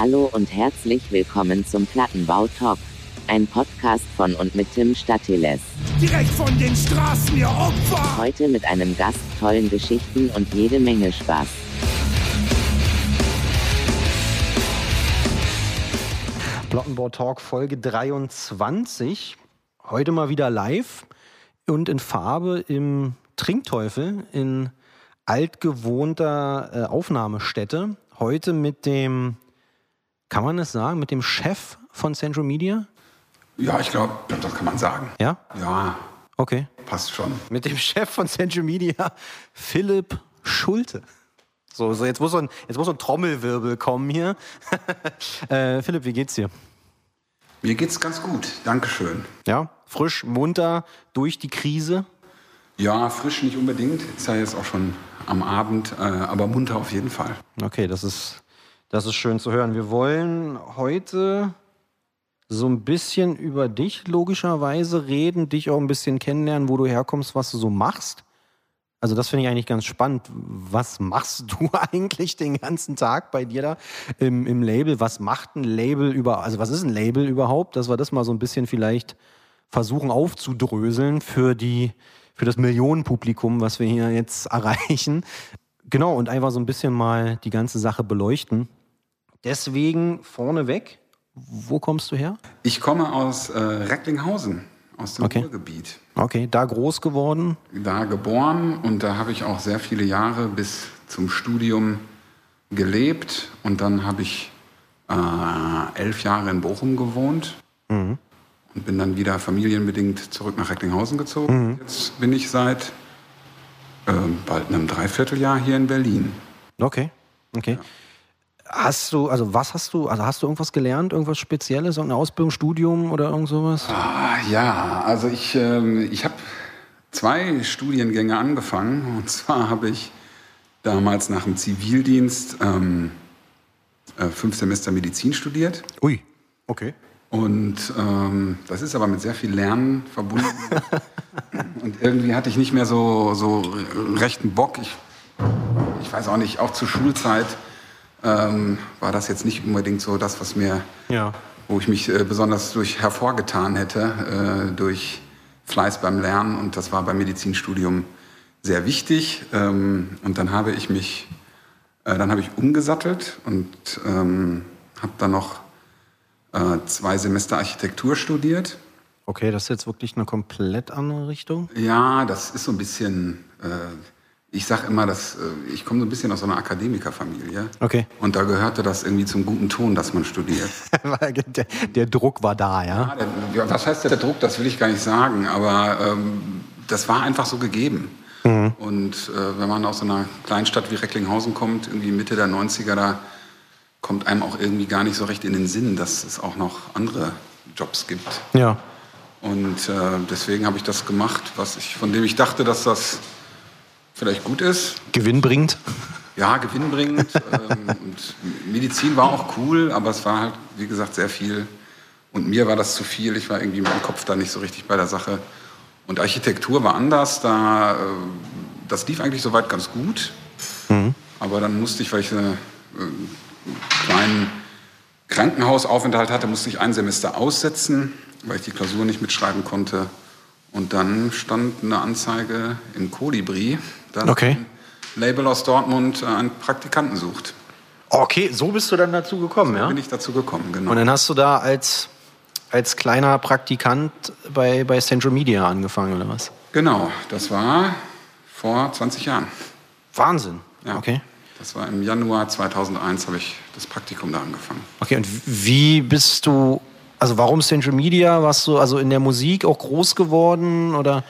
Hallo und herzlich willkommen zum Plattenbau Talk. Ein Podcast von und mit Tim Statiles. Direkt von den Straßen, ihr Opfer! Heute mit einem Gast, tollen Geschichten und jede Menge Spaß. Plattenbau Talk Folge 23. Heute mal wieder live und in Farbe im Trinkteufel in altgewohnter äh, Aufnahmestätte. Heute mit dem, kann man es sagen, mit dem Chef von Central Media? Ja, ich glaube, das kann man sagen. Ja? Ja, Okay. passt schon. Mit dem Chef von Central Media, Philipp Schulte. So, so jetzt, muss so ein, jetzt muss so ein Trommelwirbel kommen hier. äh, Philipp, wie geht's dir? Mir geht's ganz gut. Dankeschön. Ja, frisch, munter, durch die Krise. Ja, frisch nicht unbedingt. Ist ja jetzt auch schon am Abend, äh, aber munter auf jeden Fall. Okay, das ist, das ist schön zu hören. Wir wollen heute so ein bisschen über dich logischerweise reden, dich auch ein bisschen kennenlernen, wo du herkommst, was du so machst. Also das finde ich eigentlich ganz spannend. Was machst du eigentlich den ganzen Tag bei dir da im, im Label? Was macht ein Label über, also was ist ein Label überhaupt? Dass wir das mal so ein bisschen vielleicht versuchen aufzudröseln für die, für das Millionenpublikum, was wir hier jetzt erreichen. Genau, und einfach so ein bisschen mal die ganze Sache beleuchten. Deswegen vorneweg, wo kommst du her? Ich komme aus äh, Recklinghausen, aus dem Okay. Ruhrgebiet. Okay, da groß geworden. Da geboren und da habe ich auch sehr viele Jahre bis zum Studium gelebt. Und dann habe ich äh, elf Jahre in Bochum gewohnt und bin dann wieder familienbedingt zurück nach Recklinghausen gezogen. Jetzt bin ich seit äh, bald einem Dreivierteljahr hier in Berlin. Okay, okay. Hast du, also was hast du, also hast du irgendwas gelernt, irgendwas Spezielles, irgendeine Ausbildung, Studium oder irgend sowas? Ah, ja, also ich, ähm, ich habe zwei Studiengänge angefangen. Und zwar habe ich damals nach dem Zivildienst ähm, äh, fünf Semester Medizin studiert. Ui, okay. Und ähm, das ist aber mit sehr viel Lernen verbunden. Und irgendwie hatte ich nicht mehr so, so rechten Bock. Ich, ich weiß auch nicht, auch zur Schulzeit ähm, war das jetzt nicht unbedingt so das, was mir Ja. wo ich mich äh, besonders durch hervorgetan hätte, äh, durch Fleiß beim Lernen. Und das war beim Medizinstudium sehr wichtig. Ähm, und dann habe ich mich, äh, dann habe ich umgesattelt und ähm, habe dann noch äh, zwei Semester Architektur studiert. Okay, das ist jetzt wirklich eine komplett andere Richtung. Ja, das ist so ein bisschen, äh, ich sage immer, dass, äh, ich komme so ein bisschen aus so einer Akademikerfamilie. Okay. Und da gehörte das irgendwie zum guten Ton, dass man studiert. Der, der Druck war da, ja. Ja, der, was heißt der Druck? Das will ich gar nicht sagen, aber ähm, das war einfach so gegeben. Und äh, wenn man aus so einer Kleinstadt wie Recklinghausen kommt, irgendwie Mitte der 90er, da kommt einem auch irgendwie gar nicht so recht in den Sinn, dass es auch noch andere Jobs gibt. Ja. Und äh, deswegen habe ich das gemacht, was ich, von dem ich dachte, dass das vielleicht gut ist. Gewinnbringend. Ja, gewinnbringend. ähm, und Medizin war auch cool, aber es war halt, wie gesagt, sehr viel. Und mir war das zu viel. Ich war irgendwie mit dem Kopf da nicht so richtig bei der Sache. Und Architektur war anders. Da, äh, das lief eigentlich soweit ganz gut. Aber dann musste ich, weil ich einen äh, kleinen Krankenhausaufenthalt hatte, musste ich ein Semester aussetzen, weil ich die Klausur nicht mitschreiben konnte. Und dann stand eine Anzeige im Kolibri, dass Okay. ein Label aus Dortmund äh, einen Praktikanten sucht. Okay, so bist du dann dazu gekommen, ja? Bin ich dazu gekommen, genau. Und dann hast du da als, als kleiner Praktikant bei, bei Central Media angefangen, oder was? Genau, das war vor 20 Jahren. Wahnsinn. Ja. Okay. Das war im Januar 2001 habe ich das Praktikum da angefangen. Okay, und wie bist du, also warum Central Media? Warst du also in der Musik auch groß geworden oder?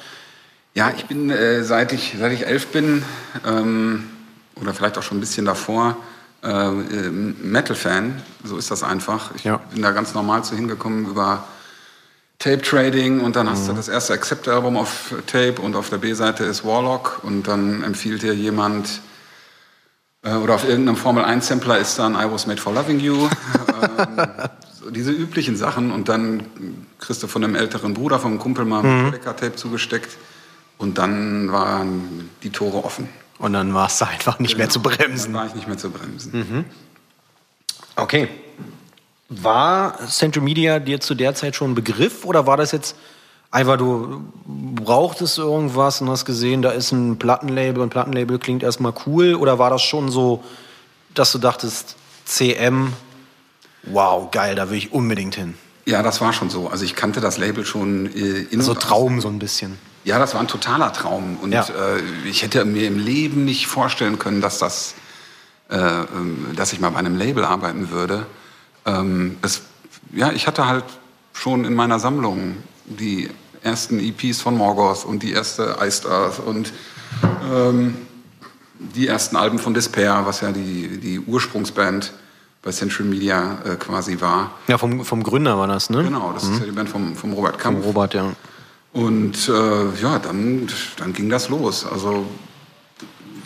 Ja, ich bin, äh, seit, ich, seit ich elf bin, ähm, oder vielleicht auch schon ein bisschen davor, äh, äh, Metal-Fan. So ist das einfach. Ich Ja. bin da ganz normal zu hingekommen über Tape-Trading und dann hast du das erste Accept-Album auf Tape und auf der B-Seite ist Warlock und dann empfiehlt dir jemand, äh, oder auf irgendeinem Formel-1-Sampler ist dann I Was Made for Loving You. ähm, so diese üblichen Sachen und dann kriegst du von einem älteren Bruder, vom Kumpel mal ein Metallica-Tape zugesteckt und dann waren die Tore offen. Und dann war es einfach nicht mehr zu Dann bremsen. war ich nicht mehr zu bremsen. Okay. War Central Media dir zu der Zeit schon ein Begriff oder war das jetzt einfach, du brauchtest irgendwas und hast gesehen, da ist ein Plattenlabel und Plattenlabel klingt erstmal cool oder war das schon so, dass du dachtest, CM, wow, geil, da will ich unbedingt hin? Ja, das war schon so. Also ich kannte das Label schon äh, in So Traum so ein bisschen. Ja, das war ein totaler Traum. Und Ja. äh, ich hätte mir im Leben nicht vorstellen können, dass, das, äh, ähm, dass ich mal bei einem Label arbeiten würde. Ähm, es, ja, ich hatte halt schon in meiner Sammlung die ersten EPs von Morgoth und die erste Iced Earth und ähm, die ersten Alben von Despair, was ja die, die Ursprungsband bei Central Media äh, quasi war. Ja, vom, vom Gründer war das, ne? Genau, das ist ja die Band vom, vom Robert Vom Kampf. Robert, ja. Und äh, ja, dann, dann ging das los. Also,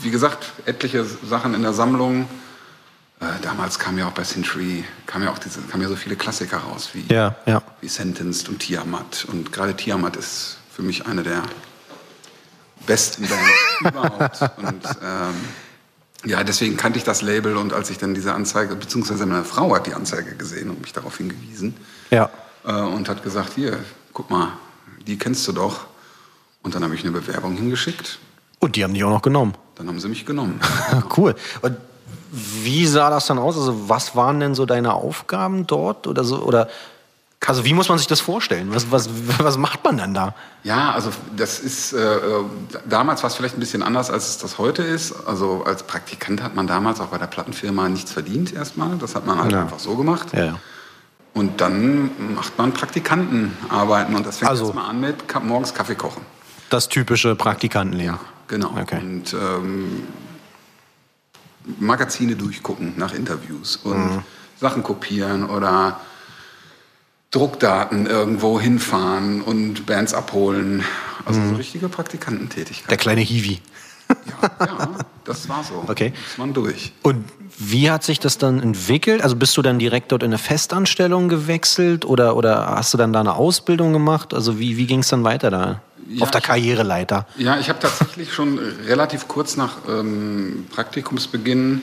wie gesagt, etliche Sachen in der Sammlung. Äh, damals kam ja auch bei Century, kam ja auch diese, kam ja so viele Klassiker raus, wie, Ja, ja. wie Sentenced und Tiamat. Und gerade Tiamat ist für mich eine der besten Bands überhaupt. Und ähm, ja, deswegen kannte ich das Label und als ich dann diese Anzeige, beziehungsweise meine Frau hat die Anzeige gesehen und mich darauf hingewiesen Ja. äh, und hat gesagt, hier, guck mal, die kennst du doch. Und dann habe ich eine Bewerbung hingeschickt. Und die haben dich auch noch genommen. Dann haben sie mich genommen. Cool. Und wie sah das dann aus? Also was waren denn so deine Aufgaben dort oder so? Oder also wie muss man sich das vorstellen? Was, was, was macht man dann da? Ja, also das ist, äh, äh, damals war es vielleicht ein bisschen anders, als es das heute ist. Also als Praktikant hat man damals auch bei der Plattenfirma nichts verdient erstmal. Das hat man halt Ja. einfach so gemacht. Ja, ja. Und dann macht man Praktikantenarbeiten und das fängt Also- erstmal an mit Ka morgens Kaffee kochen. Das typische Praktikantenleben. Genau. Okay. Und ähm, Magazine durchgucken nach Interviews und Mhm. Sachen kopieren oder Druckdaten irgendwo hinfahren und Bands abholen. Also so richtige Praktikantentätigkeit. Mhm. Der kleine Hiwi. Ja, ja, das war so. Okay. Ist man durch. Und wie hat sich das dann entwickelt? Also bist du dann direkt dort in eine Festanstellung gewechselt oder, oder hast du dann da eine Ausbildung gemacht? Also wie, wie ging es dann weiter da Ja, auf der ich- Karriereleiter? Ja, ich habe tatsächlich schon relativ kurz nach ähm, Praktikumsbeginn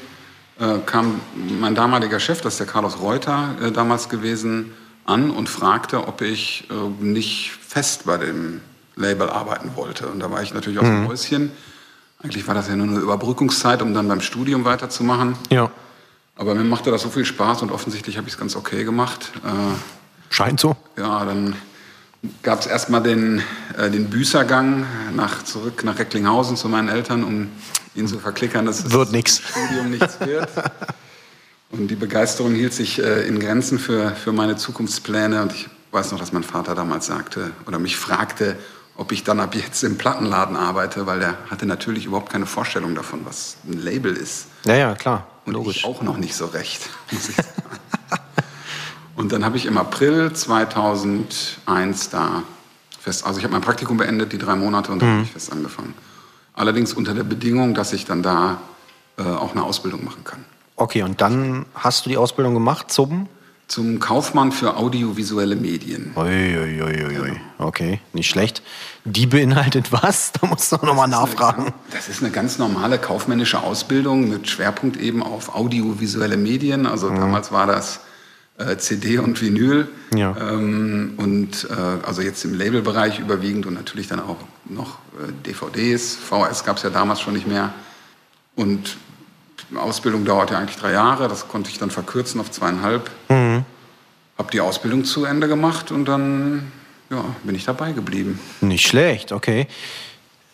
äh, kam mein damaliger Chef, das ist der Carlos Reuter äh, damals gewesen, an und fragte, ob ich äh, nicht fest bei dem Label arbeiten wollte. Und da war ich natürlich aus dem Häuschen. Eigentlich war das ja nur eine Überbrückungszeit, um dann beim Studium weiterzumachen. Ja. Aber mir machte das so viel Spaß und offensichtlich habe ich es ganz okay gemacht. Äh, Scheint so. ja, dann gab es erstmal den, äh, den Büßergang nach, zurück nach Recklinghausen zu meinen Eltern, um ihnen zu verklickern, dass es Wird nix. Studium nichts wird. Und die Begeisterung hielt sich äh, in Grenzen für, für meine Zukunftspläne. Und ich weiß noch, dass mein Vater damals sagte oder mich fragte, ob ich dann ab jetzt im Plattenladen arbeite, weil er hatte natürlich überhaupt keine Vorstellung davon, was ein Label ist. Ja, ja, klar. Und Logisch. ich auch noch nicht so recht, muss ich sagen. Und dann habe ich im April 2001 da fest, also ich habe mein Praktikum beendet, die drei Monate, und dann habe ich fest angefangen. Allerdings unter der Bedingung, dass ich dann da äh, auch eine Ausbildung machen kann. Okay, und dann hast du die Ausbildung gemacht zum? Zum Kaufmann für audiovisuelle Medien. Uiuiuiui. Okay, nicht schlecht. Die beinhaltet was? Da musst du noch mal nachfragen. Das ist eine ganz normale kaufmännische Ausbildung mit Schwerpunkt eben auf audiovisuelle Medien. Also damals war das äh, CD und Vinyl. Ja. Ähm, und äh, also jetzt im Labelbereich überwiegend und natürlich dann auch noch äh, DVDs. VHS gab es ja damals schon nicht mehr. Und die Ausbildung dauerte eigentlich drei Jahre. Das konnte ich dann verkürzen auf zweieinhalb. Mhm. Habe die Ausbildung zu Ende gemacht und dann ja, bin ich dabei geblieben. Nicht schlecht, okay.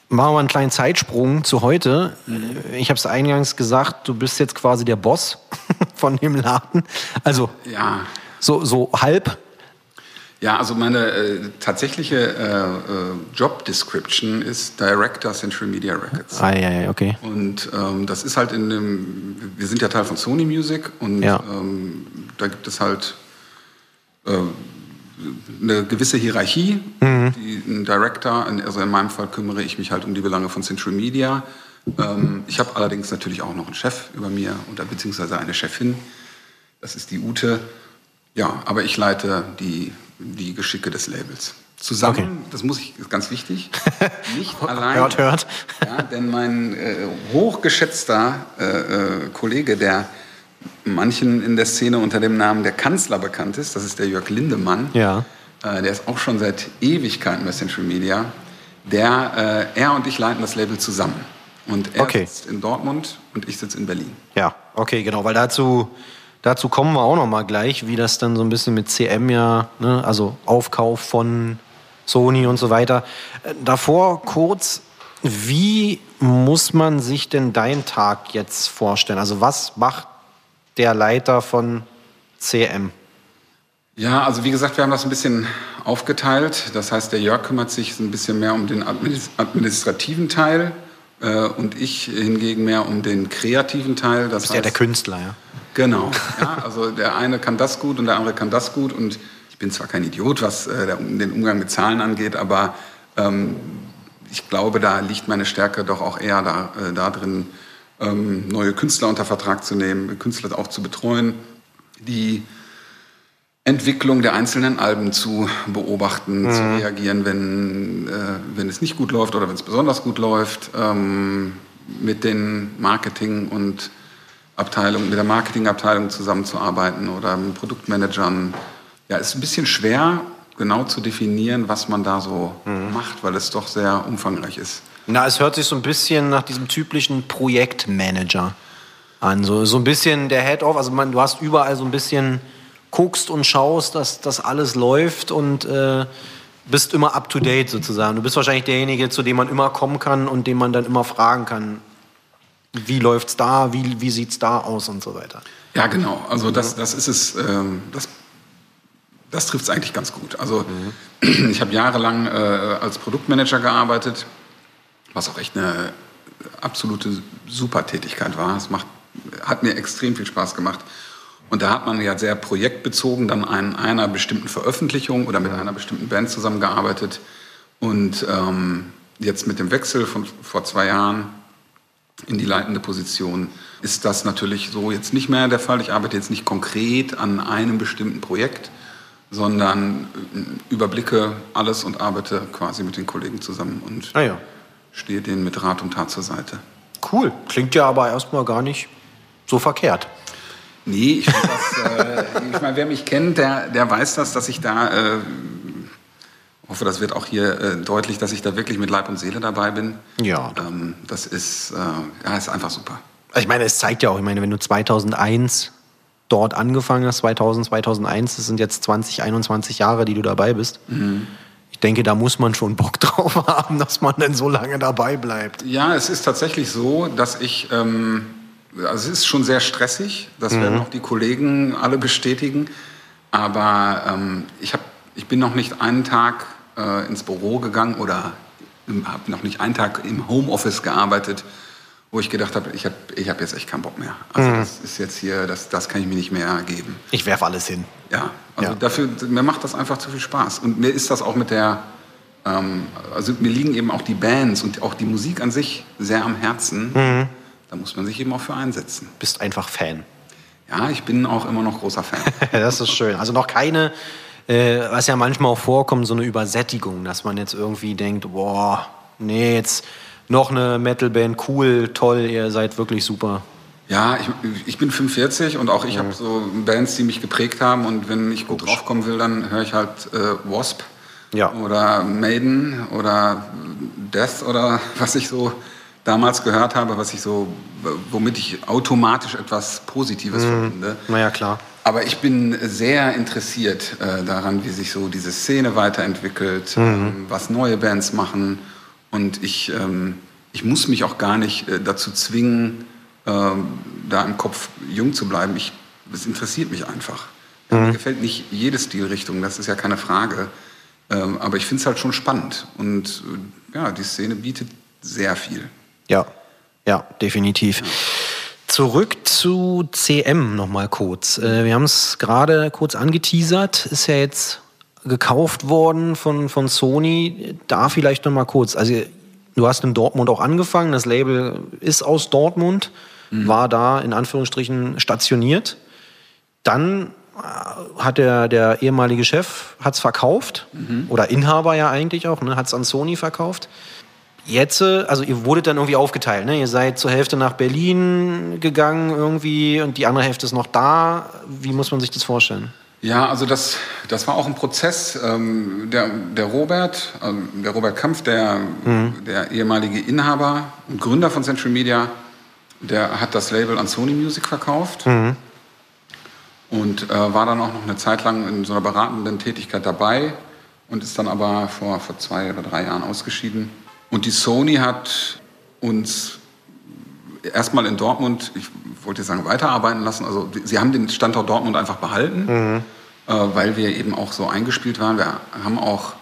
Machen wir mal einen kleinen Zeitsprung zu heute. Ich habe es eingangs gesagt, du bist jetzt quasi der Boss von dem Laden. Also Ja, so, so halb. Ja, also meine äh, tatsächliche äh, äh, Job Description ist Director Central Media Records. Ah, ja, ja, okay. Und ähm, das ist halt in dem, wir sind ja Teil von Sony Music und Ja. ähm, da gibt es halt äh, eine gewisse Hierarchie. Mhm. Die, ein Director, also in meinem Fall kümmere ich mich halt um die Belange von Central Media. Ähm, ich habe allerdings natürlich auch noch einen Chef über mir oder beziehungsweise eine Chefin. Das ist die Ute. Ja, aber ich leite die, die Geschicke des Labels. Zusammen, Okay. das muss ich, ist ganz wichtig, nicht allein. Hört, hört. Ja, denn mein äh, hochgeschätzter äh, äh, Kollege, der manchen in der Szene unter dem Namen der Kanzler bekannt ist. Das ist der Jörg Lindemann. Ja. Äh, der ist auch schon seit Ewigkeiten bei Central Media. Der, äh, er und ich leiten das Label zusammen. Und er Okay. sitzt in Dortmund und ich sitze in Berlin. Ja, okay, genau, weil dazu, dazu kommen wir auch noch mal gleich, wie das dann so ein bisschen mit CM ja, ne, also Aufkauf von Sony und so weiter. Äh, Davor kurz, wie muss man sich denn deinen Tag jetzt vorstellen? Also was macht der Leiter von CM? Ja, also wie gesagt, wir haben das ein bisschen aufgeteilt. Das heißt, der Jörg kümmert sich ein bisschen mehr um den administ- administrativen Teil äh, und ich hingegen mehr um den kreativen Teil. Das Ist ja der Künstler, ja. Genau. Ja, also der eine kann das gut und der andere kann das gut. Und ich bin zwar kein Idiot, was äh, den Umgang mit Zahlen angeht, aber ähm, ich glaube, da liegt meine Stärke doch auch eher da, äh, da drin, ähm, neue Künstler unter Vertrag zu nehmen, Künstler auch zu betreuen, die Entwicklung der einzelnen Alben zu beobachten, zu reagieren, wenn, äh, wenn es nicht gut läuft oder wenn es besonders gut läuft, ähm, mit den Marketing- und Abteilungen, mit der Marketingabteilung zusammenzuarbeiten oder mit Produktmanagern. Ja, ist ein bisschen schwer, genau zu definieren, was man da so macht, weil es doch sehr umfangreich ist. Na, es hört sich so ein bisschen nach diesem typischen Projektmanager an. So, so ein bisschen der Head-Off. Also man, du hast überall so ein bisschen, guckst und schaust, dass das alles läuft und äh, bist immer up-to-date sozusagen. Du bist wahrscheinlich derjenige, zu dem man immer kommen kann und dem man dann immer fragen kann, wie läuft's da, wie, wie sieht's da aus und so weiter. Ja, genau. Also das, das ist es, ähm, das, das trifft es eigentlich ganz gut. Also ich habe jahrelang äh, als Produktmanager gearbeitet, was auch echt eine absolute Supertätigkeit war. Es macht, hat mir extrem viel Spaß gemacht. Und da hat man ja sehr projektbezogen dann an einer bestimmten Veröffentlichung oder mit einer bestimmten Band zusammengearbeitet. Und ähm, jetzt mit dem Wechsel von vor zwei Jahren in die leitende Position ist das natürlich so jetzt nicht mehr der Fall. Ich arbeite jetzt nicht konkret an einem bestimmten Projekt, sondern äh, überblicke alles und arbeite quasi mit den Kollegen zusammen und Ah ja. stehe denen mit Rat und Tat zur Seite. Cool. Klingt ja aber erstmal gar nicht so verkehrt. Nee, ich, das, äh, ich meine, wer mich kennt, der, der weiß das, dass ich da, äh, hoffe, das wird auch hier äh, deutlich, dass ich da wirklich mit Leib und Seele dabei bin. Ja. Ähm, das ist, äh, ja, ist einfach super. Ich meine, es zeigt ja auch, ich meine, wenn du 2001 dort angefangen hast, 2000, 2001, das sind jetzt 20, 21 Jahre, die du dabei bist. Ich denke, da muss man schon Bock drauf haben, dass man dann so lange dabei bleibt. Ja, es ist tatsächlich so, dass ich, ähm, also es ist schon sehr stressig, das werden auch die Kollegen alle bestätigen, aber ähm, ich, hab, ich bin noch nicht einen Tag äh, ins Büro gegangen oder habe noch nicht einen Tag im Homeoffice gearbeitet, wo ich gedacht habe, ich habe ich hab jetzt echt keinen Bock mehr. Also das ist jetzt hier, das, das kann ich mir nicht mehr geben. Ich werfe alles hin. Ja, also Ja. dafür, mir macht das einfach zu viel Spaß. Und mir ist das auch mit der, ähm, also mir liegen eben auch die Bands und auch die Musik an sich sehr am Herzen. Da muss man sich eben auch für einsetzen. Bist einfach Fan. Ja, ich bin auch immer noch großer Fan. das ist schön. Also noch keine, äh, was ja manchmal auch vorkommt, so eine Übersättigung, dass man jetzt irgendwie denkt, boah, nee, jetzt noch eine Metalband, cool, toll, ihr seid wirklich super. Ja, ich, ich bin 45 und auch ich habe so Bands, die mich geprägt haben. Und wenn ich gut draufkommen will, dann höre ich halt äh, Wasp Ja. oder Maiden oder Death oder was ich so damals gehört habe, was ich so, womit ich automatisch etwas Positives verbinde. Naja, klar. Aber ich bin sehr interessiert äh, daran, wie sich so diese Szene weiterentwickelt, ähm, was neue Bands machen. Und ich, ähm, ich muss mich auch gar nicht äh, dazu zwingen, ähm, da im Kopf jung zu bleiben. Ich, es interessiert mich einfach. Mir gefällt nicht jede Stilrichtung, das ist ja keine Frage. Ähm, aber ich finde es halt schon spannend. Und äh, ja, die Szene bietet sehr viel. Ja, ja, definitiv. Zurück zu CM nochmal kurz. Äh, Wir haben es gerade kurz angeteasert, ist ja jetzt gekauft worden von, von Sony. Da vielleicht nochmal kurz. Also du hast in Dortmund auch angefangen, das Label ist aus Dortmund, war da in Anführungsstrichen stationiert. Dann äh, hat der, der ehemalige Chef hat's verkauft, oder Inhaber ja eigentlich auch, ne, hat es an Sony verkauft. Jetzt, äh, also ihr wurdet dann irgendwie aufgeteilt, ne? Ihr seid zur Hälfte nach Berlin gegangen irgendwie und die andere Hälfte ist noch da. Wie muss man sich das vorstellen? Ja, also das, das war auch ein Prozess. Ähm, der, der Robert, ähm, der Robert Kampf, der, der ehemalige Inhaber und Gründer von Central Media, der hat das Label an Sony Music verkauft und äh, war dann auch noch eine Zeit lang in so einer beratenden Tätigkeit dabei und ist dann aber vor, vor zwei oder drei Jahren ausgeschieden. Und die Sony hat uns erstmal in Dortmund, ich wollte sagen, weiterarbeiten lassen. Also sie haben den Standort Dortmund einfach behalten, äh, weil wir eben auch so eingespielt waren. Wir haben auch,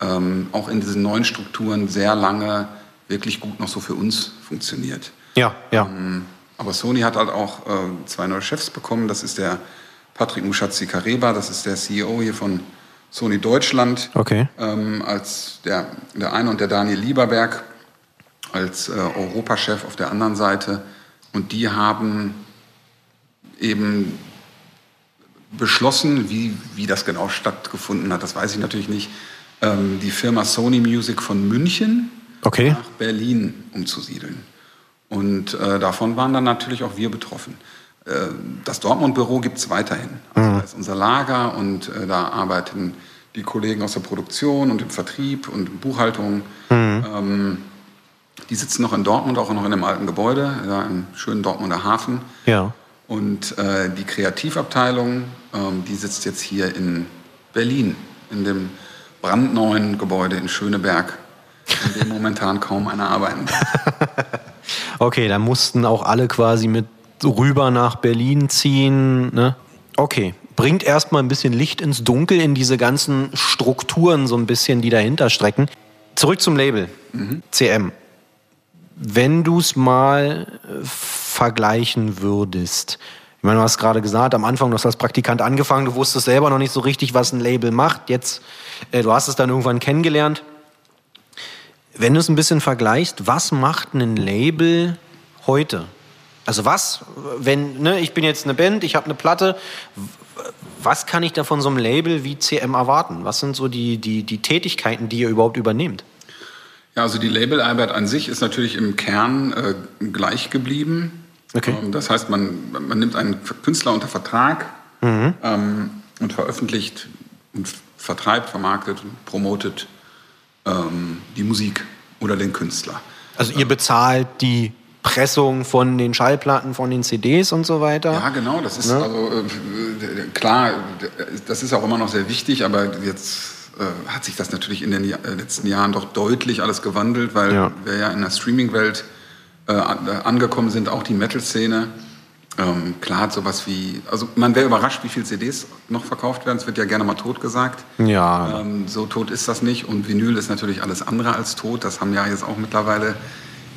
ähm, auch in diesen neuen Strukturen sehr lange wirklich gut noch so für uns funktioniert. Ja, ja. Aber Sony hat halt auch äh, zwei neue Chefs bekommen. Das ist der Patrick Mushatzi Kareba, das ist der CEO hier von Sony Deutschland. Okay. Ähm, als der, der eine und der Daniel Lieberberg als äh, Europachef auf der anderen Seite. Und die haben eben beschlossen, wie, wie das genau stattgefunden hat, das weiß ich natürlich nicht, ähm, die Firma Sony Music von München Okay. nach Berlin umzusiedeln. Und äh, davon waren dann natürlich auch wir betroffen. Äh, das Dortmund-Büro gibt es weiterhin. Also da ist unser Lager und äh, da arbeiten die Kollegen aus der Produktion und im Vertrieb und in Buchhaltung. Ähm, die sitzen noch in Dortmund, auch noch in dem alten Gebäude, da im schönen Dortmunder Hafen. Ja. Und äh, die Kreativabteilung, ähm, die sitzt jetzt hier in Berlin, in dem brandneuen Gebäude in Schöneberg, in dem momentan kaum einer arbeiten darf. Okay, dann mussten auch alle quasi mit rüber nach Berlin ziehen. Ne? Okay, bringt erstmal ein bisschen Licht ins Dunkel in diese ganzen Strukturen, so ein bisschen, die dahinter strecken. Zurück zum Label, CM. Wenn du es mal äh, vergleichen würdest, ich meine, du hast gerade gesagt, am Anfang, du hast als Praktikant angefangen, du wusstest selber noch nicht so richtig, was ein Label macht. Jetzt, äh, du hast es dann irgendwann kennengelernt. Wenn du es ein bisschen vergleichst, was macht ein Label heute? Also was, wenn, ne, ich bin jetzt eine Band, ich habe eine Platte, was kann ich da von so einem Label wie CM erwarten? Was sind so die, die, die Tätigkeiten, die ihr überhaupt übernehmt? Ja, also die Labelarbeit an sich ist natürlich im Kern äh, gleich geblieben. Okay. Ähm, das heißt, man, man nimmt einen Künstler unter Vertrag ähm, und veröffentlicht und vertreibt, vermarktet und promotet ähm, die Musik oder den Künstler. Also ihr bezahlt die Pressung von den Schallplatten, von den CDs und so weiter? Ja, genau, das ist also äh, klar, das ist auch immer noch sehr wichtig, aber jetzt äh, hat sich das natürlich in den Ja- äh, letzten Jahren doch deutlich alles gewandelt, weil Ja. wir ja in der Streaming-Welt äh, äh, angekommen sind, auch die Metal-Szene. Ähm, klar hat sowas wie, also man wäre überrascht, wie viele CDs noch verkauft werden. Es wird ja gerne mal tot gesagt. Ja. Ähm, so tot ist das nicht. Und Vinyl ist natürlich alles andere als tot. Das haben ja jetzt auch mittlerweile,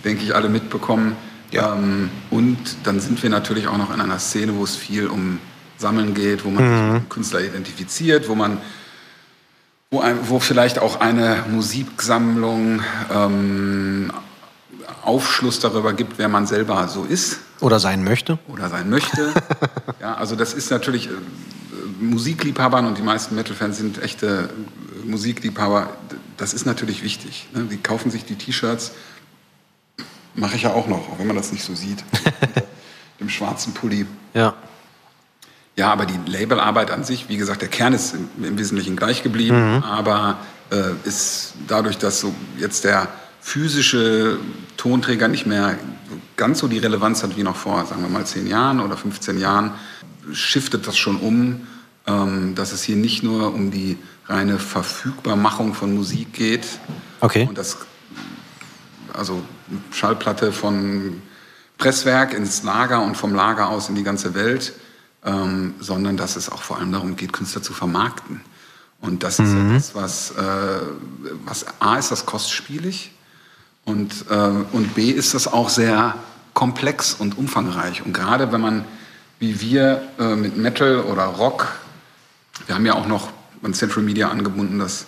denke ich, alle mitbekommen. Ja. Ähm, und dann sind wir natürlich auch noch in einer Szene, wo es viel um Sammeln geht, wo man dem Künstler identifiziert, wo man wo, ein, wo vielleicht auch eine Musiksammlung ähm, Aufschluss darüber gibt, wer man selber so ist Oder sein möchte? oder sein möchte. ja, also das ist natürlich äh, Musikliebhabern und die meisten Metal-Fans sind echte Musikliebhaber. Das ist natürlich wichtig. Ne? Die kaufen sich die T-Shirts. Mache ich ja auch noch, auch wenn man das nicht so sieht. Dem schwarzen Pulli. Ja. Ja, aber die Labelarbeit an sich, wie gesagt, der Kern ist im, im Wesentlichen gleich geblieben, aber äh, ist dadurch, dass so jetzt der physische Tonträger nicht mehr ganz so die Relevanz hat wie noch vor, sagen wir mal, 10 Jahren oder 15 Jahren, shiftet das schon um, ähm, dass es hier nicht nur um die reine Verfügbarmachung von Musik geht Okay. und das also Schallplatte von Presswerk ins Lager und vom Lager aus in die ganze Welt, ähm, sondern dass es auch vor allem darum geht, Künstler zu vermarkten. Und das ist ja das, was, äh, was A ist das kostspielig und, äh, und B ist das auch sehr komplex und umfangreich. Und gerade wenn man, wie wir äh, mit Metal oder Rock, wir haben ja auch noch an Central Media angebunden, das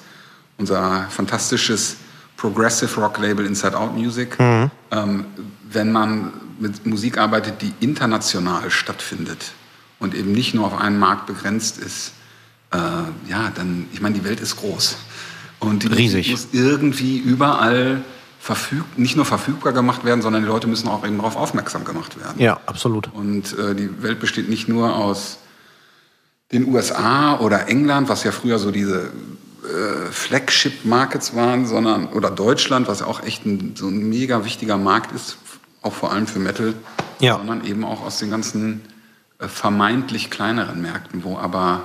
unser fantastisches Progressive Rock Label Inside Out Music. Ähm, wenn man mit Musik arbeitet, die international stattfindet und eben nicht nur auf einen Markt begrenzt ist, äh, ja, dann, ich meine, die Welt ist groß. Und die Riesig. Musik muss irgendwie überall verfüg nicht nur verfügbar gemacht werden, sondern die Leute müssen auch eben darauf aufmerksam gemacht werden. Ja, absolut. Und äh, die Welt besteht nicht nur aus den USA oder England, was ja früher so diese äh, Flagship-Markets waren, sondern oder Deutschland, was ja auch echt ein, so ein mega wichtiger Markt ist, auch vor allem für Metal, Ja. sondern eben auch aus den ganzen äh, vermeintlich kleineren Märkten, wo aber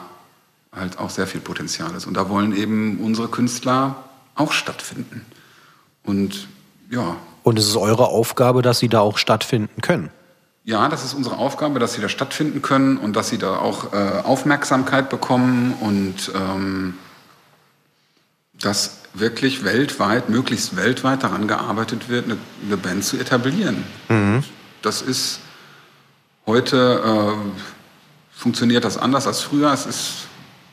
halt auch sehr viel Potenzial ist. Und da wollen eben unsere Künstler auch stattfinden. Und ja, Und es ist eure Aufgabe, dass sie da auch stattfinden können. ja, das ist unsere Aufgabe, dass sie da stattfinden können und dass sie da auch äh, Aufmerksamkeit bekommen und ähm, dass wirklich weltweit, möglichst weltweit daran gearbeitet wird, eine, eine Band zu etablieren. Das ist heute äh, funktioniert das anders als früher. Es ist,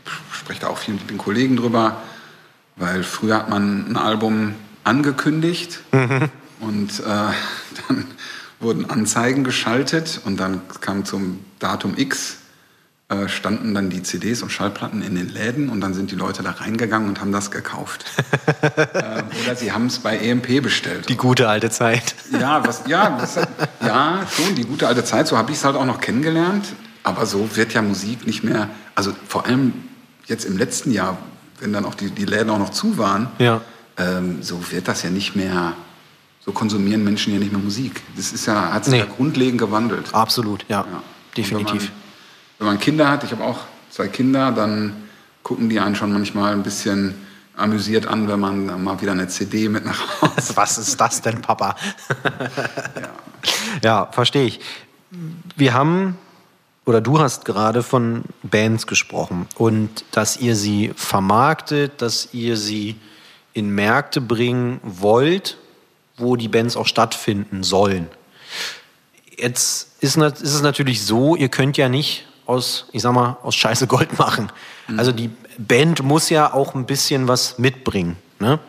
ich spreche da auch viel mit den Kollegen drüber, weil früher hat man ein Album angekündigt und äh, dann wurden Anzeigen geschaltet und dann kam zum Datum X äh, standen dann die CDs und Schallplatten in den Läden und dann sind die Leute da reingegangen und haben das gekauft. ähm, oder sie haben es bei EMP bestellt. Die gute alte Zeit. Ja, was, ja, das, ja, schon die gute alte Zeit. So habe ich es halt auch noch kennengelernt. Aber so wird ja Musik nicht mehr. Also vor allem jetzt im letzten Jahr, wenn dann auch die, die Läden auch noch zu waren, Ja. ähm, so wird das ja nicht mehr. So konsumieren Menschen ja nicht mehr Musik. Das ist ja, hat sich Nee. ja grundlegend gewandelt. Absolut, ja. Ja. Definitiv. Wenn man, Kinder hat, ich habe auch zwei Kinder, dann gucken die einen schon manchmal ein bisschen amüsiert an, wenn man mal wieder eine CD mit nach Hause. Was ist das denn, Papa? ja, verstehe ich. Wir haben, oder du hast gerade von Bands gesprochen und dass ihr sie vermarktet, dass ihr sie in Märkte bringen wollt, wo die Bands auch stattfinden sollen. Jetzt ist, ist es natürlich so, ihr könnt ja nicht aus, ich sag mal, aus Scheiße Gold machen. Also die Band muss ja auch ein bisschen was mitbringen. Ne?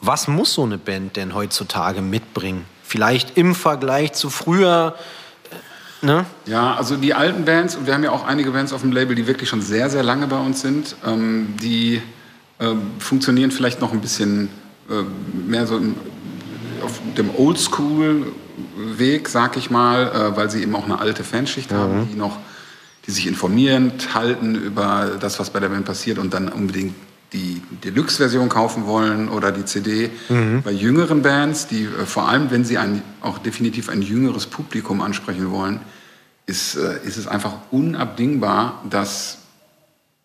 Was muss so eine Band denn heutzutage mitbringen? Vielleicht im Vergleich zu früher, äh, ne? Ja, also die alten Bands, und wir haben ja auch einige Bands auf dem Label, die wirklich schon sehr, sehr lange bei uns sind, ähm, die ähm, funktionieren vielleicht noch ein bisschen äh, mehr so im, auf dem Oldschool-Weg, sag ich mal, äh, weil sie eben auch eine alte Fanschicht haben, die noch, die sich informierend halten über das, was bei der Band passiert und dann unbedingt die Deluxe-Version kaufen wollen oder die CD. Bei jüngeren Bands, die äh, vor allem, wenn sie ein, auch definitiv ein jüngeres Publikum ansprechen wollen, ist, äh, ist es einfach unabdingbar, dass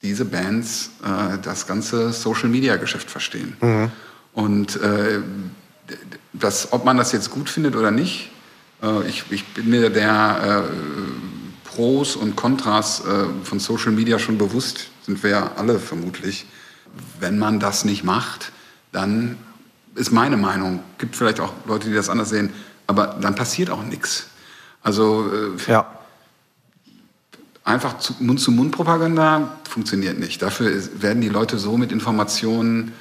diese Bands äh, das ganze Social-Media-Geschäft verstehen. Und äh, das, ob man das jetzt gut findet oder nicht, äh, ich, ich bin mir der äh, Pros und Kontras äh, von Social Media schon bewusst, sind wir ja alle vermutlich. Wenn man das nicht macht, dann ist meine Meinung, gibt vielleicht auch Leute, die das anders sehen, aber dann passiert auch nichts. Also äh, Ja. einfach zu, Mund-zu-Mund-Propaganda funktioniert nicht. Dafür werden die Leute so mit Informationen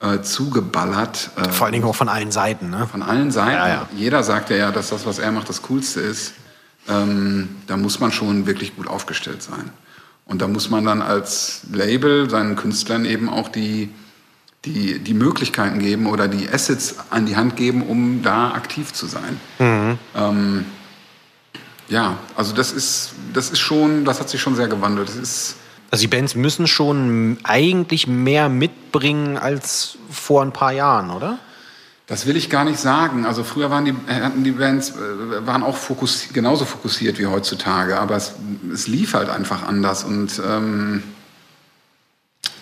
äh, zugeballert. Äh, Vor allen Dingen auch von allen Seiten, ne? von allen Seiten. Ja, ja. Jeder sagt ja, dass das, was er macht, das Coolste ist. Ähm, da muss man schon wirklich gut aufgestellt sein. Und da muss man dann als Label seinen Künstlern eben auch die, die, die Möglichkeiten geben oder die Assets an die Hand geben, um da aktiv zu sein. Ähm, ja, also das ist, das ist schon, das hat sich schon sehr gewandelt. Das ist, Also die Bands müssen schon eigentlich mehr mitbringen als vor ein paar Jahren, oder? Das will ich gar nicht sagen. Also früher waren die, hatten die Bands äh, waren auch fokussi genauso fokussiert wie heutzutage, aber es, es lief halt einfach anders. Und ähm,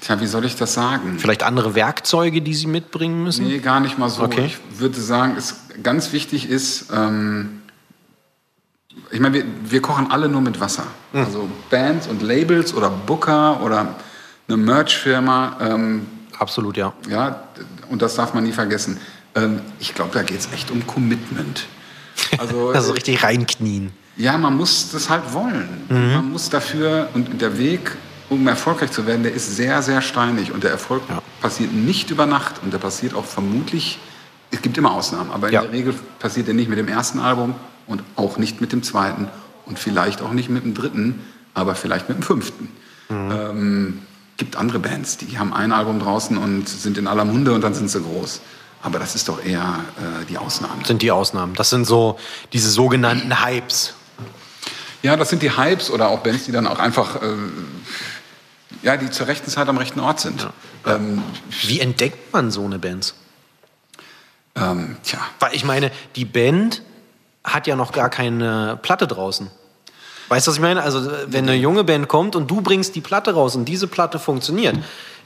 tja, wie soll ich das sagen? Vielleicht andere Werkzeuge, die sie mitbringen müssen? Nee, gar nicht mal so. Okay. Ich würde sagen, es ganz wichtig ist, ähm, ich meine, wir, wir kochen alle nur mit Wasser. Hm. Also Bands und Labels oder Booker oder eine Merch-Firma. Ähm, Absolut, ja. ja, und das darf man nie vergessen. Ähm, ich glaube, da geht es echt um Commitment. Also, Also richtig reinknien. ja, man muss das halt wollen. Man muss dafür, und der Weg, um erfolgreich zu werden, der ist sehr, sehr steinig. Und der Erfolg Ja. passiert nicht über Nacht. Und der passiert auch vermutlich, es gibt immer Ausnahmen, aber in Ja. der Regel passiert der nicht mit dem ersten Album und auch nicht mit dem zweiten und vielleicht auch nicht mit dem dritten, aber vielleicht mit dem fünften. Ähm, gibt andere Bands, die haben ein Album draußen und sind in aller Munde und dann sind sie groß. Aber das ist doch eher äh, die Ausnahme. Sind die Ausnahmen. Das sind so diese sogenannten Hypes. Ja, das sind die Hypes oder auch Bands, die dann auch einfach, äh, ja, die zur rechten Zeit am rechten Ort sind. Ähm, Wie entdeckt man so eine Band? ähm, tja, Weil ich meine, die Band hat ja noch gar keine Platte draußen. Weißt du, was ich meine? Also, wenn eine junge Band kommt und du bringst die Platte raus und diese Platte funktioniert,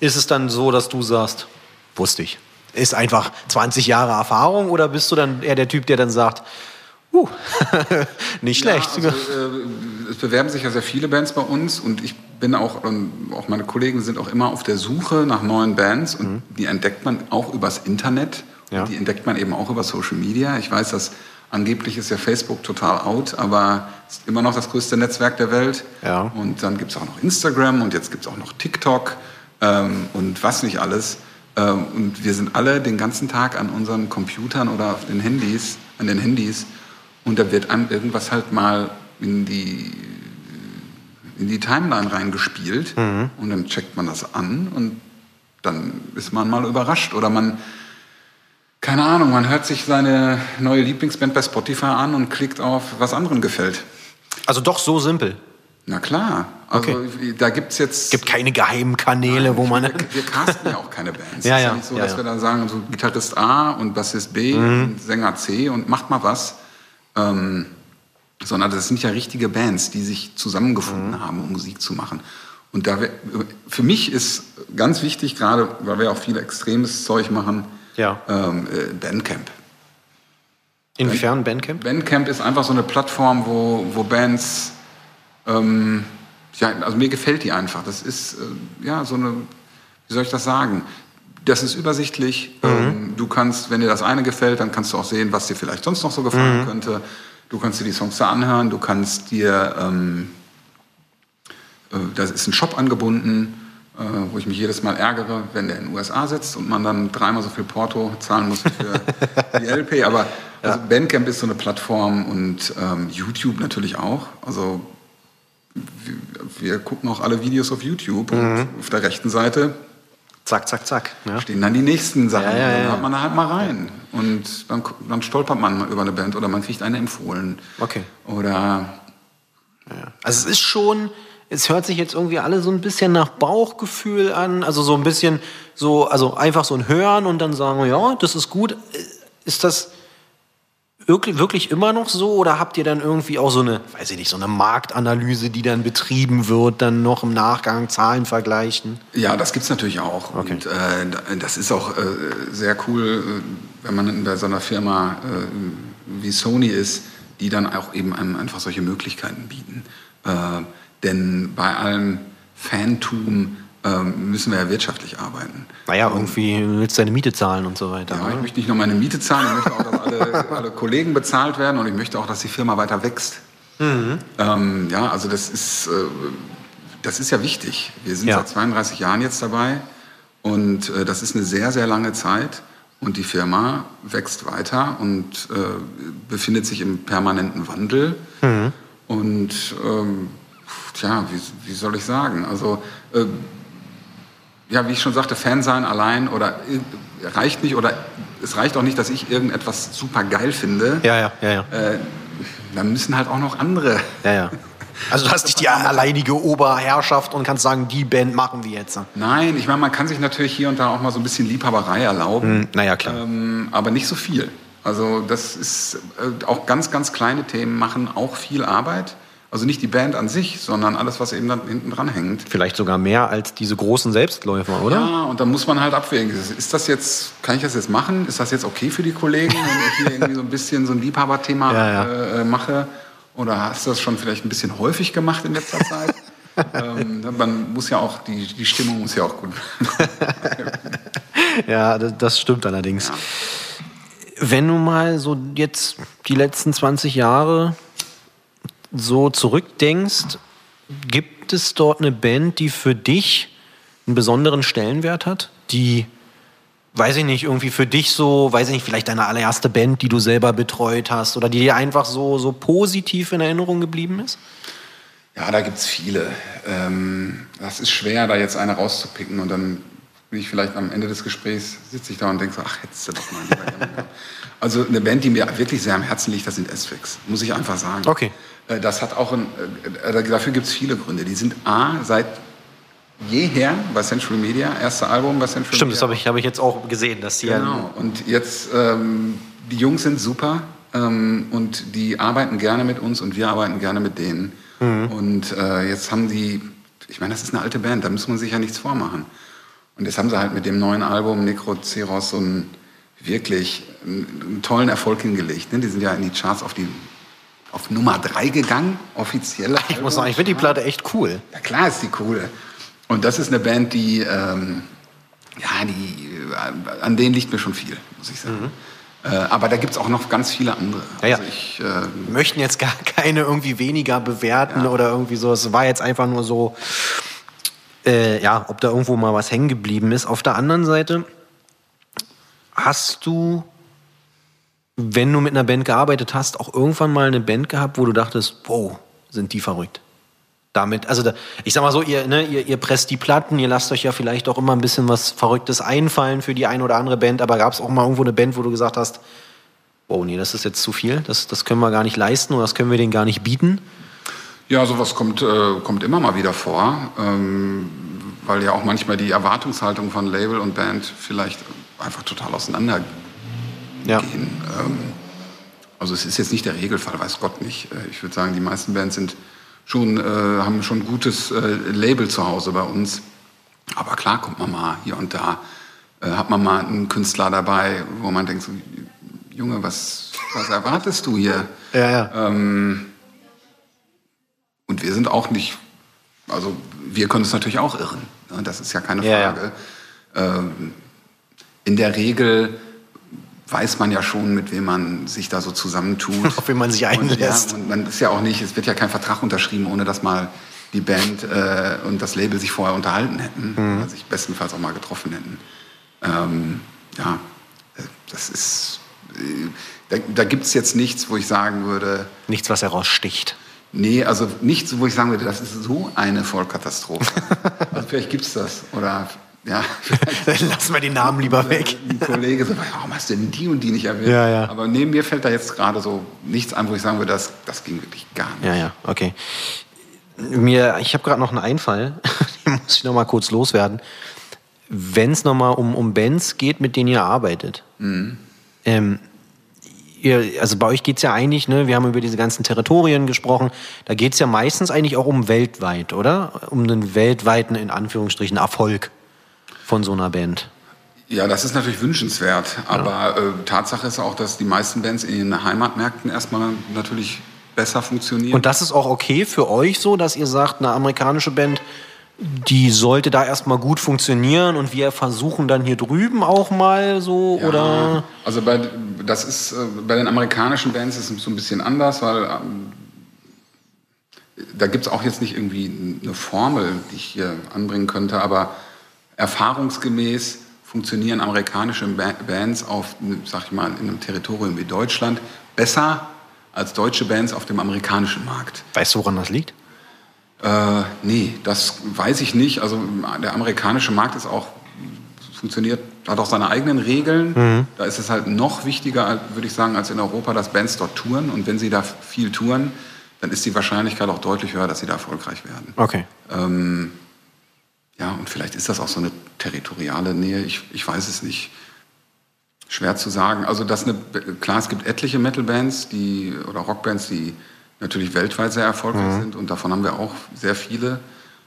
ist es dann so, dass du sagst, wusste ich. Ist einfach 20 Jahre Erfahrung oder bist du dann eher der Typ, der dann sagt, uh, nicht schlecht. Ja, also, äh, es bewerben sich ja sehr viele Bands bei uns und ich bin auch, ähm, auch meine Kollegen sind auch immer auf der Suche nach neuen Bands und die entdeckt man auch übers Internet Ja. und die entdeckt man eben auch über Social Media. Ich weiß, dass angeblich ist ja Facebook total out, aber es ist immer noch das größte Netzwerk der Welt. Ja. Und dann gibt es auch noch Instagram und jetzt gibt es auch noch TikTok ähm, und was nicht alles. Ähm, und wir sind alle den ganzen Tag an unseren Computern oder auf den Handys, an den Handys und da wird einem irgendwas halt mal in die, in die Timeline reingespielt und dann checkt man das an und dann ist man mal überrascht oder man, keine Ahnung, man hört sich seine neue Lieblingsband bei Spotify an und klickt auf, was anderen gefällt. Also doch so simpel. Na klar, also Okay. da gibt es jetzt... Gibt keine geheimen Kanäle, wo man. Wir, wir casten ja auch keine Bands. Ja, es ist ja, nicht so, ja, dass ja. wir dann sagen, so Gitarrist A und Bassist B und Sänger C und macht mal was. Ähm, sondern das sind ja richtige Bands, die sich zusammengefunden haben, um Musik zu machen. Und da wir, für mich ist ganz wichtig, gerade weil wir auch viel extremes Zeug machen, Ja. ähm, äh, Bandcamp. Inwiefern Bandcamp? Bandcamp ist einfach so eine Plattform, wo, wo Bands, ähm, ja, also mir gefällt die einfach. Das ist, äh, ja, so eine, wie soll ich das sagen? Das ist übersichtlich. Ähm, du kannst, wenn dir das eine gefällt, dann kannst du auch sehen, was dir vielleicht sonst noch so gefallen könnte. Du kannst dir die Songs da anhören, du kannst dir, ähm, äh, da ist ein Shop angebunden, wo ich mich jedes Mal ärgere, wenn der in den USA sitzt und man dann dreimal so viel Porto zahlen muss für die LP. Aber also Bandcamp ist so eine Plattform und ähm, YouTube natürlich auch. Also wir, wir gucken auch alle Videos auf YouTube und auf der rechten Seite Zack, zack, zack. Ja. stehen dann die nächsten Sachen. Ja, ja, Und dann ja. hört man da halt mal rein. Und dann, dann stolpert man mal über eine Band oder man kriegt eine empfohlen. Okay. Oder Also es ist schon, es hört sich jetzt irgendwie alle so ein bisschen nach Bauchgefühl an, also so ein bisschen so, also einfach so ein Hören und dann sagen, ja, das ist gut. Ist das wirklich, wirklich immer noch so oder habt ihr dann irgendwie auch so eine, weiß ich nicht, so eine Marktanalyse, die dann betrieben wird, dann noch im Nachgang Zahlen vergleichen? Ja, das gibt's natürlich auch. Okay. Und äh, das ist auch äh, sehr cool, äh, wenn man bei so einer Firma äh, wie Sony ist, die dann auch eben einem einfach solche Möglichkeiten bieten. Denn bei allem Fantum äh, müssen wir ja wirtschaftlich arbeiten. Naja, irgendwie willst du deine Miete zahlen und so weiter. Ja, ich oder? möchte nicht nur meine Miete zahlen, ich möchte auch, dass alle, alle Kollegen bezahlt werden und ich möchte auch, dass die Firma weiter wächst. Ähm, ja, also das ist, äh, das ist ja wichtig. Wir sind Ja. seit 32 Jahren jetzt dabei und äh, das ist eine sehr, sehr lange Zeit und die Firma wächst weiter und äh, befindet sich im permanenten Wandel. Und ähm, tja, wie, wie soll ich sagen? Also äh, ja, wie ich schon sagte, Fan sein allein oder äh, reicht nicht oder es reicht auch nicht, dass ich irgendetwas super geil finde. Ja, ja, ja, ja. Äh, dann müssen halt auch noch andere. ja, ja. Also du hast nicht die alleinige Oberherrschaft und kannst sagen, die Band machen wir jetzt. Nein, ich meine, man kann sich natürlich hier und da auch mal so ein bisschen Liebhaberei erlauben, Hm, naja, klar. ähm, aber nicht so viel. Also das ist äh, auch ganz, ganz kleine Themen machen auch viel Arbeit. Also nicht die Band an sich, sondern alles, was eben dann hinten dran hängt. Vielleicht sogar mehr als diese großen Selbstläufer, oder? Ja, und dann muss man halt abwägen. Ist das jetzt, kann ich das jetzt machen? Ist das jetzt okay für die Kollegen, wenn ich hier irgendwie so ein bisschen so ein Liebhaberthema Ja, ja. Äh, mache? Oder hast du das schon vielleicht ein bisschen häufig gemacht in letzter Zeit? ähm, man muss ja auch, die, die Stimmung muss ja auch gut. Ja, das, das stimmt allerdings. Wenn du mal so jetzt die letzten 20 Jahre so zurückdenkst, gibt es dort eine Band, die für dich einen besonderen Stellenwert hat? Die, weiß ich nicht, irgendwie für dich so, weiß ich nicht, vielleicht deine allererste Band, die du selber betreut hast oder die dir einfach so, so positiv in Erinnerung geblieben ist? Ja, da gibt's viele. Ähm, das ist schwer, da jetzt eine rauszupicken und dann wie ich vielleicht am Ende des Gesprächs sitze ich da und denke so, ach, hättest du doch mal. Also eine Band, die mir wirklich sehr am Herzen liegt, das sind S-Fix, muss ich einfach sagen. Okay. Äh, Das hat auch ein, äh, dafür gibt es viele Gründe. Die sind A, seit jeher bei Central Media, erste Album bei Central Stimmt, das Media. habe ich, hab ich jetzt auch gesehen, dass die Genau. Und jetzt, ähm, die Jungs sind super ähm, und die arbeiten gerne mit uns und wir arbeiten gerne mit denen. Und äh, jetzt haben die, ich meine, das ist eine alte Band, da muss man sich ja nichts vormachen. Und jetzt haben sie halt mit dem neuen Album Necroceros so einen wirklich einen, einen tollen Erfolg hingelegt. Ne? Die sind ja in die Charts auf die auf Nummer drei gegangen, offiziell. Ich muss sagen, ich finde die Platte echt cool. Ja, klar ist die cool. Und das ist eine Band, die, ähm, ja, die, äh, an denen liegt mir schon viel, muss ich sagen. Äh, aber da gibt es auch noch ganz viele andere. Ja, ja. Also ich, äh, möchten jetzt gar keine irgendwie weniger bewerten oder irgendwie so. Es war jetzt einfach nur so, äh, ja, ob da irgendwo mal was hängen geblieben ist. Auf der anderen Seite hast du, wenn du mit einer Band gearbeitet hast, auch irgendwann mal eine Band gehabt, wo du dachtest, wow, sind die verrückt. Damit, also da, ich sag mal so, ihr, ne, ihr, ihr presst die Platten, ihr lasst euch ja vielleicht auch immer ein bisschen was Verrücktes einfallen für die ein oder andere Band, aber gab es auch mal irgendwo eine Band, wo du gesagt hast, oh nee, das ist jetzt zu viel, das, das können wir gar nicht leisten oder das können wir denen gar nicht bieten. ja, sowas kommt, äh, kommt immer mal wieder vor, ähm, weil ja auch manchmal die Erwartungshaltung von Label und Band vielleicht einfach total auseinandergehen. Ja. Ähm, also es ist jetzt nicht der Regelfall, weiß Gott nicht. Äh, Ich würde sagen, die meisten Bands sind schon, äh, haben schon ein gutes äh, Label zu Hause bei uns. Aber klar kommt man mal hier und da, äh, hat man mal einen Künstler dabei, wo man denkt, so, Junge, was, was erwartest du hier? Ja, ja. Ähm, und wir sind auch nicht, also wir können uns natürlich auch irren. ne? Das ist ja keine Ja, ja. Frage. Ähm, in der Regel weiß man ja schon, mit wem man sich da so zusammentut. Auf wen man sich einlässt. Und, ja, und man ist ja auch nicht, es wird ja kein Vertrag unterschrieben, ohne dass mal die Band äh, und das Label sich vorher unterhalten hätten, Mhm. oder sich bestenfalls auch mal getroffen hätten. Ähm, ja, äh, das ist, äh, da, da gibt es jetzt nichts, wo ich sagen würde, Nichts, was heraussticht. Nee, also nichts, wo ich sagen würde, das ist so eine Vollkatastrophe. also vielleicht gibt's das. Oder ja, lassen wir den Namen lieber weg. ein Kollege so, warum hast du denn die und die nicht erwähnt? Ja, ja. Aber neben mir fällt da jetzt gerade so nichts an, wo ich sagen würde, das, das ging wirklich gar nicht. Ja, ja, okay. Mir, ich habe gerade noch einen Einfall, den muss ich noch mal kurz loswerden. Wenn es noch mal um, um Bands geht, mit denen ihr arbeitet, ähm, ihr, also bei euch geht's ja eigentlich, ne, wir haben über diese ganzen Territorien gesprochen, da geht's ja meistens eigentlich auch um weltweit, oder? Um einen weltweiten, in Anführungsstrichen, Erfolg von so einer Band. Ja, das ist natürlich wünschenswert. Aber äh, Tatsache ist auch, dass die meisten Bands in den Heimatmärkten erstmal natürlich besser funktionieren. Und das ist auch okay für euch so, dass ihr sagt, eine amerikanische Band, die sollte da erstmal gut funktionieren und wir versuchen dann hier drüben auch mal so Ja, oder Also bei, das ist, äh, bei den amerikanischen Bands ist es so ein bisschen anders, weil ähm, da gibt es auch jetzt nicht irgendwie eine Formel, die ich hier anbringen könnte, aber erfahrungsgemäß funktionieren amerikanische Ba- Bands auf, sag ich mal, in einem Territorium wie Deutschland besser als deutsche Bands auf dem amerikanischen Markt. weißt du, woran das liegt? Äh, nee, das weiß ich nicht. Also der amerikanische Markt ist auch funktioniert, hat auch seine eigenen Regeln. Da ist es halt noch wichtiger, würde ich sagen, als in Europa, dass Bands dort touren. Und wenn sie da viel touren, dann ist die Wahrscheinlichkeit auch deutlich höher, dass sie da erfolgreich werden. Okay. Ähm, ja, und vielleicht ist das auch so eine territoriale Nähe. Ich, ich weiß es nicht. Schwer zu sagen. Also das eine, klar, es gibt etliche Metal-Bands, die oder Rockbands, die natürlich weltweit sehr erfolgreich sind und davon haben wir auch sehr viele.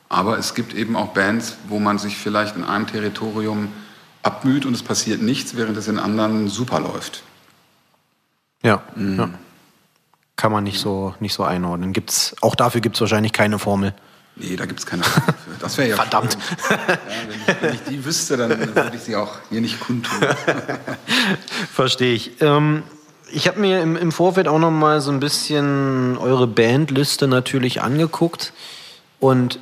Aber es gibt eben auch Bands, wo man sich vielleicht in einem Territorium abmüht und es passiert nichts, während es in anderen super läuft. Ja. ja. Kann man nicht so nicht so einordnen. Gibt's auch dafür gibt's wahrscheinlich keine Formel. Nee, da gibt es keine für. Das wäre ja Verdammt. Ja, wenn, ich, wenn ich die wüsste, dann würde ich sie auch hier nicht kundtun. Verstehe ich. Ähm, ich habe mir im, im Vorfeld auch noch mal so ein bisschen eure Bandliste natürlich angeguckt und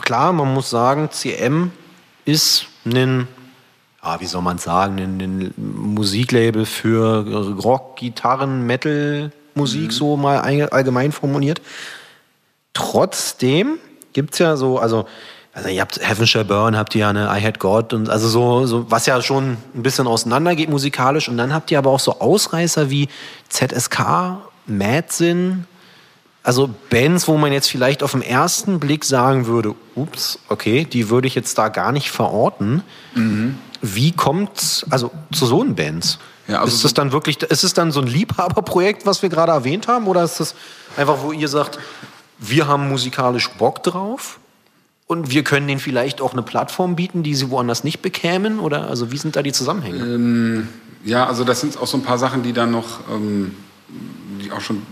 klar, man muss sagen, CM ist ein, ja, wie soll man sagen, ein, ein Musiklabel für Rock, Gitarren, Metal, Musik so mal ein- allgemein formuliert. Trotzdem gibt es ja so, also also ihr habt Heaven Shall Burn, habt ihr ja eine I Had God und also so, so, was ja schon ein bisschen auseinandergeht musikalisch. Und dann habt ihr aber auch so Ausreißer wie ZSK, Madsin, also Bands, wo man jetzt vielleicht auf den ersten Blick sagen würde, ups, okay, die würde ich jetzt da gar nicht verorten. Mhm. Wie kommt also zu so einen Bands? Ja, also ist es dann wirklich, ist es dann so ein Liebhaberprojekt, was wir gerade erwähnt haben, oder ist das einfach, wo ihr sagt, wir haben musikalisch Bock drauf und wir können denen vielleicht auch eine Plattform bieten, die sie woanders nicht bekämen? Oder also wie sind da die Zusammenhänge? Ja, also das sind auch so ein paar Sachen, die dann noch, ähm, die auch schon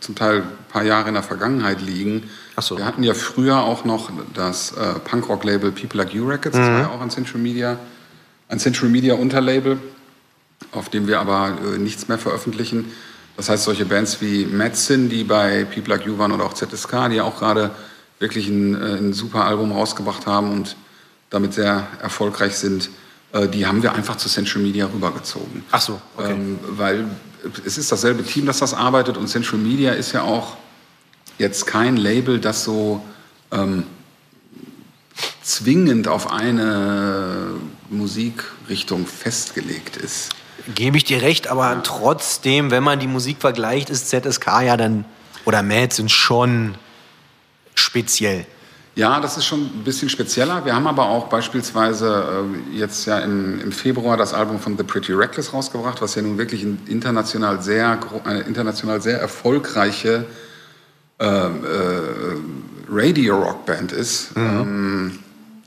zum Teil ein paar Jahre in der Vergangenheit liegen. Ach so. Wir hatten ja früher auch noch das äh, Punkrock-Label People Like You Records, das war ja auch ein Central Media, ein Central Media Unterlabel, auf dem wir aber äh, nichts mehr veröffentlichen. Das heißt, solche Bands wie Madsen, die bei People Like You waren oder auch ZSK, die auch gerade wirklich ein, äh, ein super Album rausgebracht haben und damit sehr erfolgreich sind, äh, die haben wir einfach zu Central Media rübergezogen. Ach so, okay. Ähm, weil es ist dasselbe Team, das das arbeitet und Central Media ist ja auch jetzt kein Label, das so ähm, zwingend auf eine Musikrichtung festgelegt ist. Gebe ich dir recht, aber trotzdem, wenn man die Musik vergleicht, ist ZSK ja dann, oder Mad sind schon speziell. Ja, das ist schon ein bisschen spezieller. Wir haben aber auch beispielsweise äh, jetzt ja im, im Februar das Album von The Pretty Reckless rausgebracht, was ja nun wirklich ein international sehr, eine international sehr erfolgreiche äh, äh, Radio-Rock-Band ist. Ähm,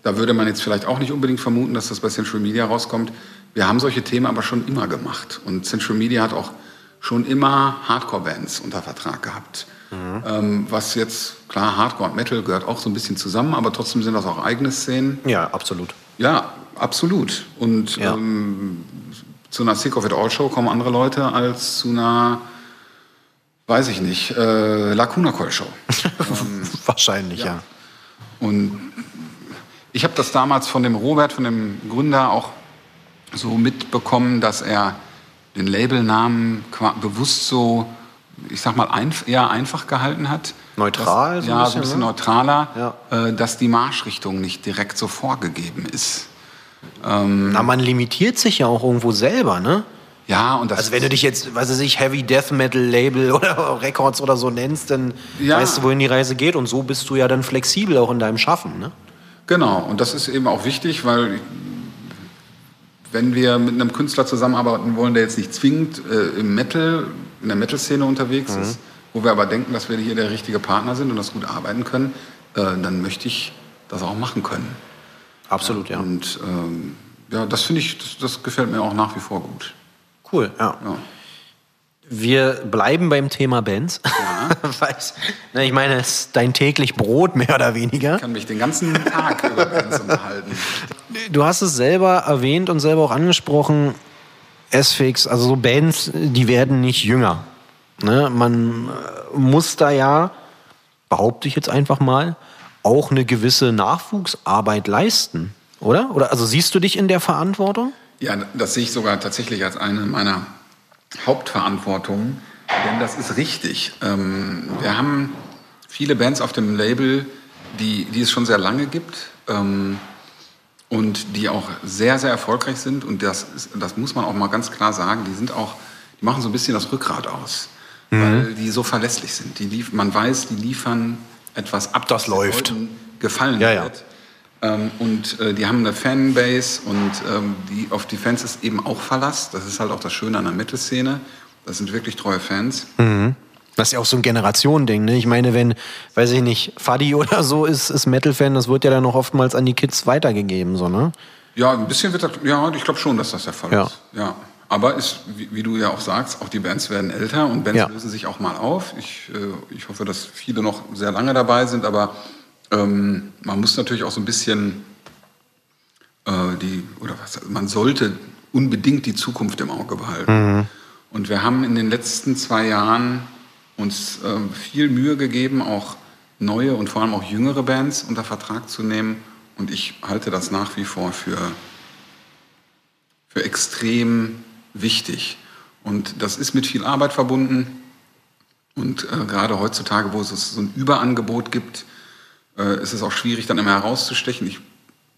da würde man jetzt vielleicht auch nicht unbedingt vermuten, dass das bei Central Media rauskommt. Wir haben solche Themen aber schon immer gemacht. Und Central Media hat auch schon immer Hardcore-Bands unter Vertrag gehabt. Ähm, was jetzt, klar, Hardcore und Metal gehört auch so ein bisschen zusammen, aber trotzdem sind das auch eigene Szenen. Ja, absolut. Ja, absolut. Und Ja. ähm, zu einer Sick of It All Show kommen andere Leute als zu einer, weiß ich nicht, äh, Lacuna Coil Show. Wahrscheinlich, ja. Und ich habe das damals von dem Robert, von dem Gründer, auch so mitbekommen, dass er den Labelnamen bewusst so, ich sag mal, einf eher einfach gehalten hat. Neutral Dass, so ein ja, bisschen, so ein bisschen ne? neutraler, äh, dass die Marschrichtung nicht direkt so vorgegeben ist. Na, man limitiert sich ja auch irgendwo selber, ne? Ja, und das Also wenn du dich jetzt, weiß ich, Heavy Death Metal Label oder Records oder so nennst, dann Ja. weißt du, wohin die Reise geht und so bist du ja dann flexibel auch in deinem Schaffen, ne? Genau, und das ist eben auch wichtig, weil wenn wir mit einem Künstler zusammenarbeiten wollen, der jetzt nicht zwingend äh, im Metal, in der Metal-Szene unterwegs Mhm. ist, wo wir aber denken, dass wir hier der richtige Partner sind und das gut arbeiten können, äh, dann möchte ich das auch machen können. Absolut, ja. Und ähm, ja, das finde ich, das, das gefällt mir auch nach wie vor gut. Cool, ja. Ja. Wir bleiben beim Thema Bands. Weiß, ne, ich meine, es ist dein täglich Brot, mehr oder weniger. Ich kann mich den ganzen Tag über Bands unterhalten. Du hast es selber erwähnt und selber auch angesprochen, S-Fix, also so Bands, die werden nicht jünger. Ne? Man äh, muss da ja, behaupte ich jetzt einfach mal, auch eine gewisse Nachwuchsarbeit leisten, oder? Oder also siehst du dich in der Verantwortung? Ja, das sehe ich sogar tatsächlich als eine meiner Hauptverantwortungen, denn das ist richtig. Ähm, wir haben viele Bands auf dem Label, die, die es schon sehr lange gibt ähm, und die auch sehr, sehr erfolgreich sind. Und das, ist, das muss man auch mal ganz klar sagen, die sind auch, die machen so ein bisschen das Rückgrat aus, weil die so verlässlich sind. Die lief, man weiß, die liefern etwas ab, Das läuft. Gefallen Ja, ja. wird. Ähm, und äh, die haben eine Fanbase und ähm, die, auf die Fans ist eben auch Verlass. Das ist halt auch das Schöne an der Metal-Szene. Das sind wirklich treue Fans. Das ist ja auch so ein Generationending, ne? Ich meine, wenn, weiß ich nicht, Fadi oder so ist, ist Metal-Fan, das wird ja dann noch oftmals an die Kids weitergegeben, so, ne? Ja, ein bisschen wird das, ja, ich glaube schon, dass das der Fall Ja. ist. Ja. Aber ist, wie, wie du ja auch sagst, auch die Bands werden älter und Bands Ja. lösen sich auch mal auf. Ich, äh, ich hoffe, dass viele noch sehr lange dabei sind, aber ähm, man muss natürlich auch so ein bisschen äh, die, oder was, man sollte unbedingt die Zukunft im Auge behalten. Und wir haben in den letzten zwei Jahren uns ähm, viel Mühe gegeben, auch neue und vor allem auch jüngere Bands unter Vertrag zu nehmen. Und ich halte das nach wie vor für, für extrem wichtig. Und das ist mit viel Arbeit verbunden. Und äh, gerade heutzutage, wo es so ein Überangebot gibt, äh, ist es auch schwierig, dann immer herauszustechen. Ich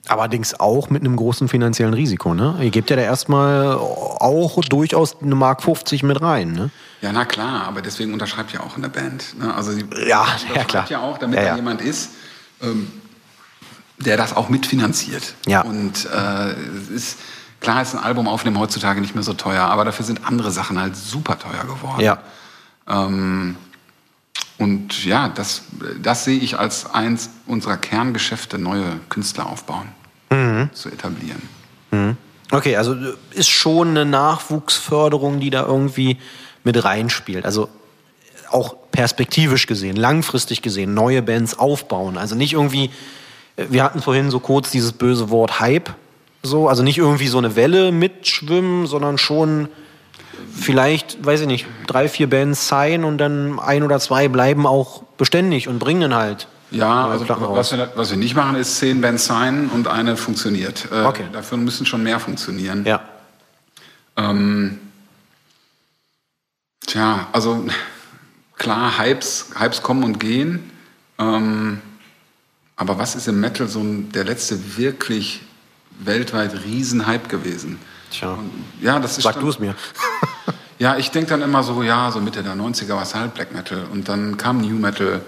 Allerdings auch mit einem großen finanziellen Risiko, ne? Ihr gebt ja da erstmal auch durchaus eine Mark 50 mit rein, ne? Ja, na klar, aber deswegen unterschreibt ja auch eine Band. Ne? Also die Ja, ja, klar. ja auch, damit Ja, da ja. jemand ist, ähm, der das auch mitfinanziert. Ja. Und äh, es ist klar, ist ein Album aufnehmen heutzutage nicht mehr so teuer, aber dafür sind andere Sachen halt super teuer geworden. Ja. Ähm, und ja, das, das sehe ich als eins unserer Kerngeschäfte, neue Künstler aufbauen, Mhm. zu etablieren. Okay, also ist schon eine Nachwuchsförderung, die da irgendwie mit reinspielt. Also auch perspektivisch gesehen, langfristig gesehen, neue Bands aufbauen. Also nicht irgendwie, wir hatten vorhin so kurz dieses böse Wort Hype, so, also nicht irgendwie so eine Welle mitschwimmen, sondern schon vielleicht, weiß ich nicht, drei, vier Bands sein und dann ein oder zwei bleiben auch beständig und bringen halt. Ja, also was wir, was wir nicht machen, ist zehn Bands sein und eine funktioniert. Äh, Okay. Dafür müssen schon mehr funktionieren. Ja. Ähm, tja, also klar, Hypes, Hypes kommen und gehen. Ähm, aber was ist im Metal so ein, der letzte wirklich weltweit Riesenhype gewesen? Tja. Und, ja, das ist Sag du es mir. ja, ich denke dann immer so, ja, so Mitte der 90er war es halt Black Metal und dann kam New Metal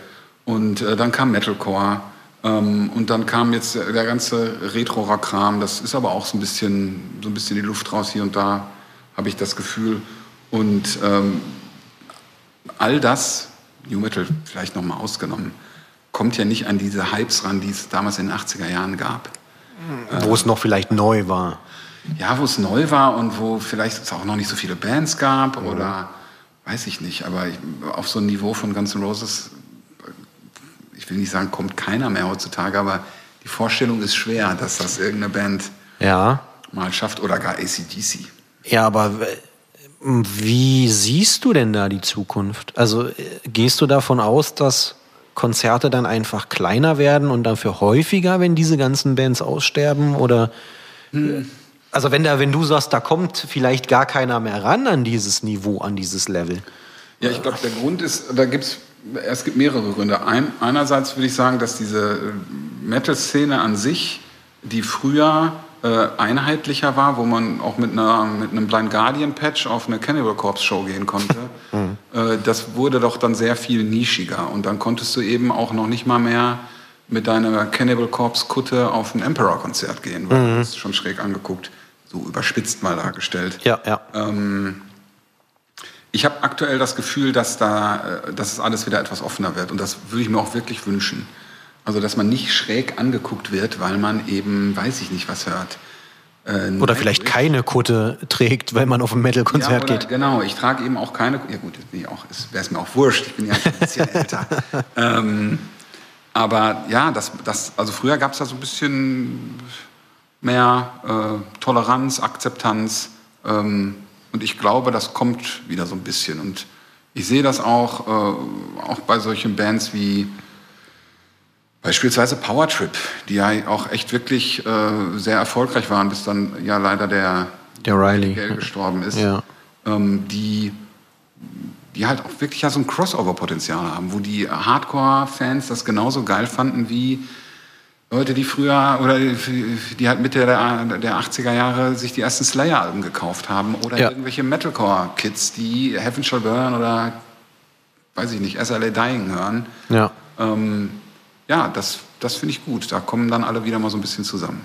und äh, dann kam Metalcore ähm, und dann kam jetzt der, der ganze Retro-Rock-Kram. Das ist aber auch so ein bisschen, so ein bisschen die Luft raus hier und da, habe ich das Gefühl. Und ähm, all das, New Metal vielleicht nochmal ausgenommen, kommt ja nicht an diese Hypes ran, die es damals in den 80er Jahren gab. Wo es noch vielleicht neu war. Ja, wo es neu war und wo vielleicht es auch noch nicht so viele Bands gab oder weiß ich nicht, aber ich, auf so ein Niveau von Guns N' Roses, ich will nicht sagen, kommt keiner mehr heutzutage, aber die Vorstellung ist schwer, dass das irgendeine Band Ja. mal schafft oder gar ACDC. Ja, aber w- wie siehst du denn da die Zukunft? Also äh, gehst du davon aus, dass Konzerte dann einfach kleiner werden und dafür häufiger, wenn diese ganzen Bands aussterben? Oder Hm. Also wenn da, wenn du sagst, da kommt vielleicht gar keiner mehr ran an dieses Niveau, an dieses Level. Ja, ich glaube, der Grund ist, da gibt's, es gibt mehrere Gründe. Ein, einerseits würde ich sagen, dass diese äh, Metal-Szene an sich, die früher äh, einheitlicher war, wo man auch mit, einer, mit einem Blind Guardian-Patch auf eine Cannibal Corpse-Show gehen konnte, äh, das wurde doch dann sehr viel nischiger. Und dann konntest du eben auch noch nicht mal mehr mit deiner Cannibal Corpse-Kutte auf ein Emperor-Konzert gehen, weil du bist schon schräg angeguckt, so überspitzt mal dargestellt. Ja, ja. Ähm, ich habe aktuell das Gefühl, dass da, äh, dass es alles wieder etwas offener wird und das würde ich mir auch wirklich wünschen. Also, dass man nicht schräg angeguckt wird, weil man eben, weiß ich nicht, was hört. Äh, Oder vielleicht keine Kutte trägt, wenn man auf ein Metal-Konzert ja, geht. Genau, ich trage eben auch keine. Ja gut, wäre es mir auch wurscht. Ich bin ja ein bisschen älter. Ähm, aber ja, das, das, also früher gab es da so ein bisschen mehr äh, Toleranz, Akzeptanz. Ähm, und ich glaube, das kommt wieder so ein bisschen. Und ich sehe das auch, äh, auch bei solchen Bands wie beispielsweise Powertrip, die ja auch echt wirklich äh, sehr erfolgreich waren, bis dann ja leider der Der Riley. Gell gestorben ist, Ja. ähm, die, die halt auch wirklich ja so ein Crossover-Potenzial haben, wo die Hardcore-Fans das genauso geil fanden wie Leute, die früher oder die, halt Mitte der, der 80er Jahre sich die ersten Slayer-Alben gekauft haben oder Ja. irgendwelche Metalcore-Kids, die Heaven Shall Burn oder weiß ich nicht, SLA Dying hören. Ja. Ähm, ja, das, das finde ich gut. Da kommen dann alle wieder mal so ein bisschen zusammen.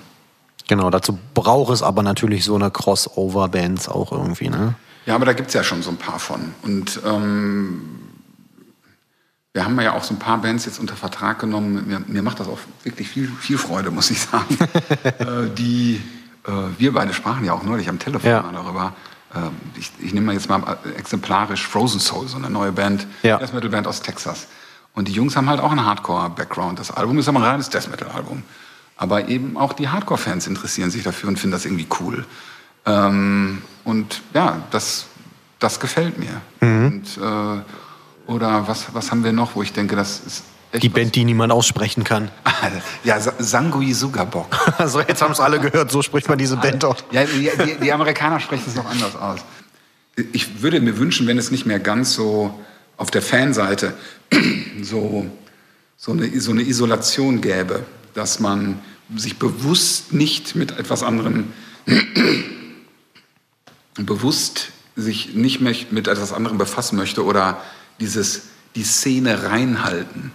Genau, dazu braucht es aber natürlich so eine Crossover-Bands auch irgendwie, ne? Ja, aber da gibt's ja schon so ein paar von. Und ähm, wir haben ja auch so ein paar Bands jetzt unter Vertrag genommen. Mir, mir macht das auch wirklich viel, viel Freude, muss ich sagen. äh, die, äh, wir beide sprachen ja auch neulich am Telefon Ja. darüber. Ähm, ich, ich nehme mal jetzt mal exemplarisch Frozen Soul, so eine neue Band, Ja. Death Metal Band aus Texas. Und die Jungs haben halt auch einen Hardcore-Background. Das Album ist aber ein reines Death Metal-Album. Aber eben auch die Hardcore-Fans interessieren sich dafür und finden das irgendwie cool. Ähm, und ja, das, das gefällt mir. Und, äh, oder was, was haben wir noch, wo ich denke, das ist echt. Die Band, die niemand aussprechen kann. was, ja, Sa- Sangui Sugabok. Also jetzt haben es alle gehört, so spricht man diese Band auch. Ja, die, die, die Amerikaner sprechen es noch anders aus. Ich würde mir wünschen, wenn es nicht mehr ganz so auf der Fanseite so so eine, so eine Isolation gäbe, dass man sich bewusst nicht mit etwas anderem, bewusst sich nicht mehr mit etwas anderem befassen möchte oder dieses, die Szene reinhalten.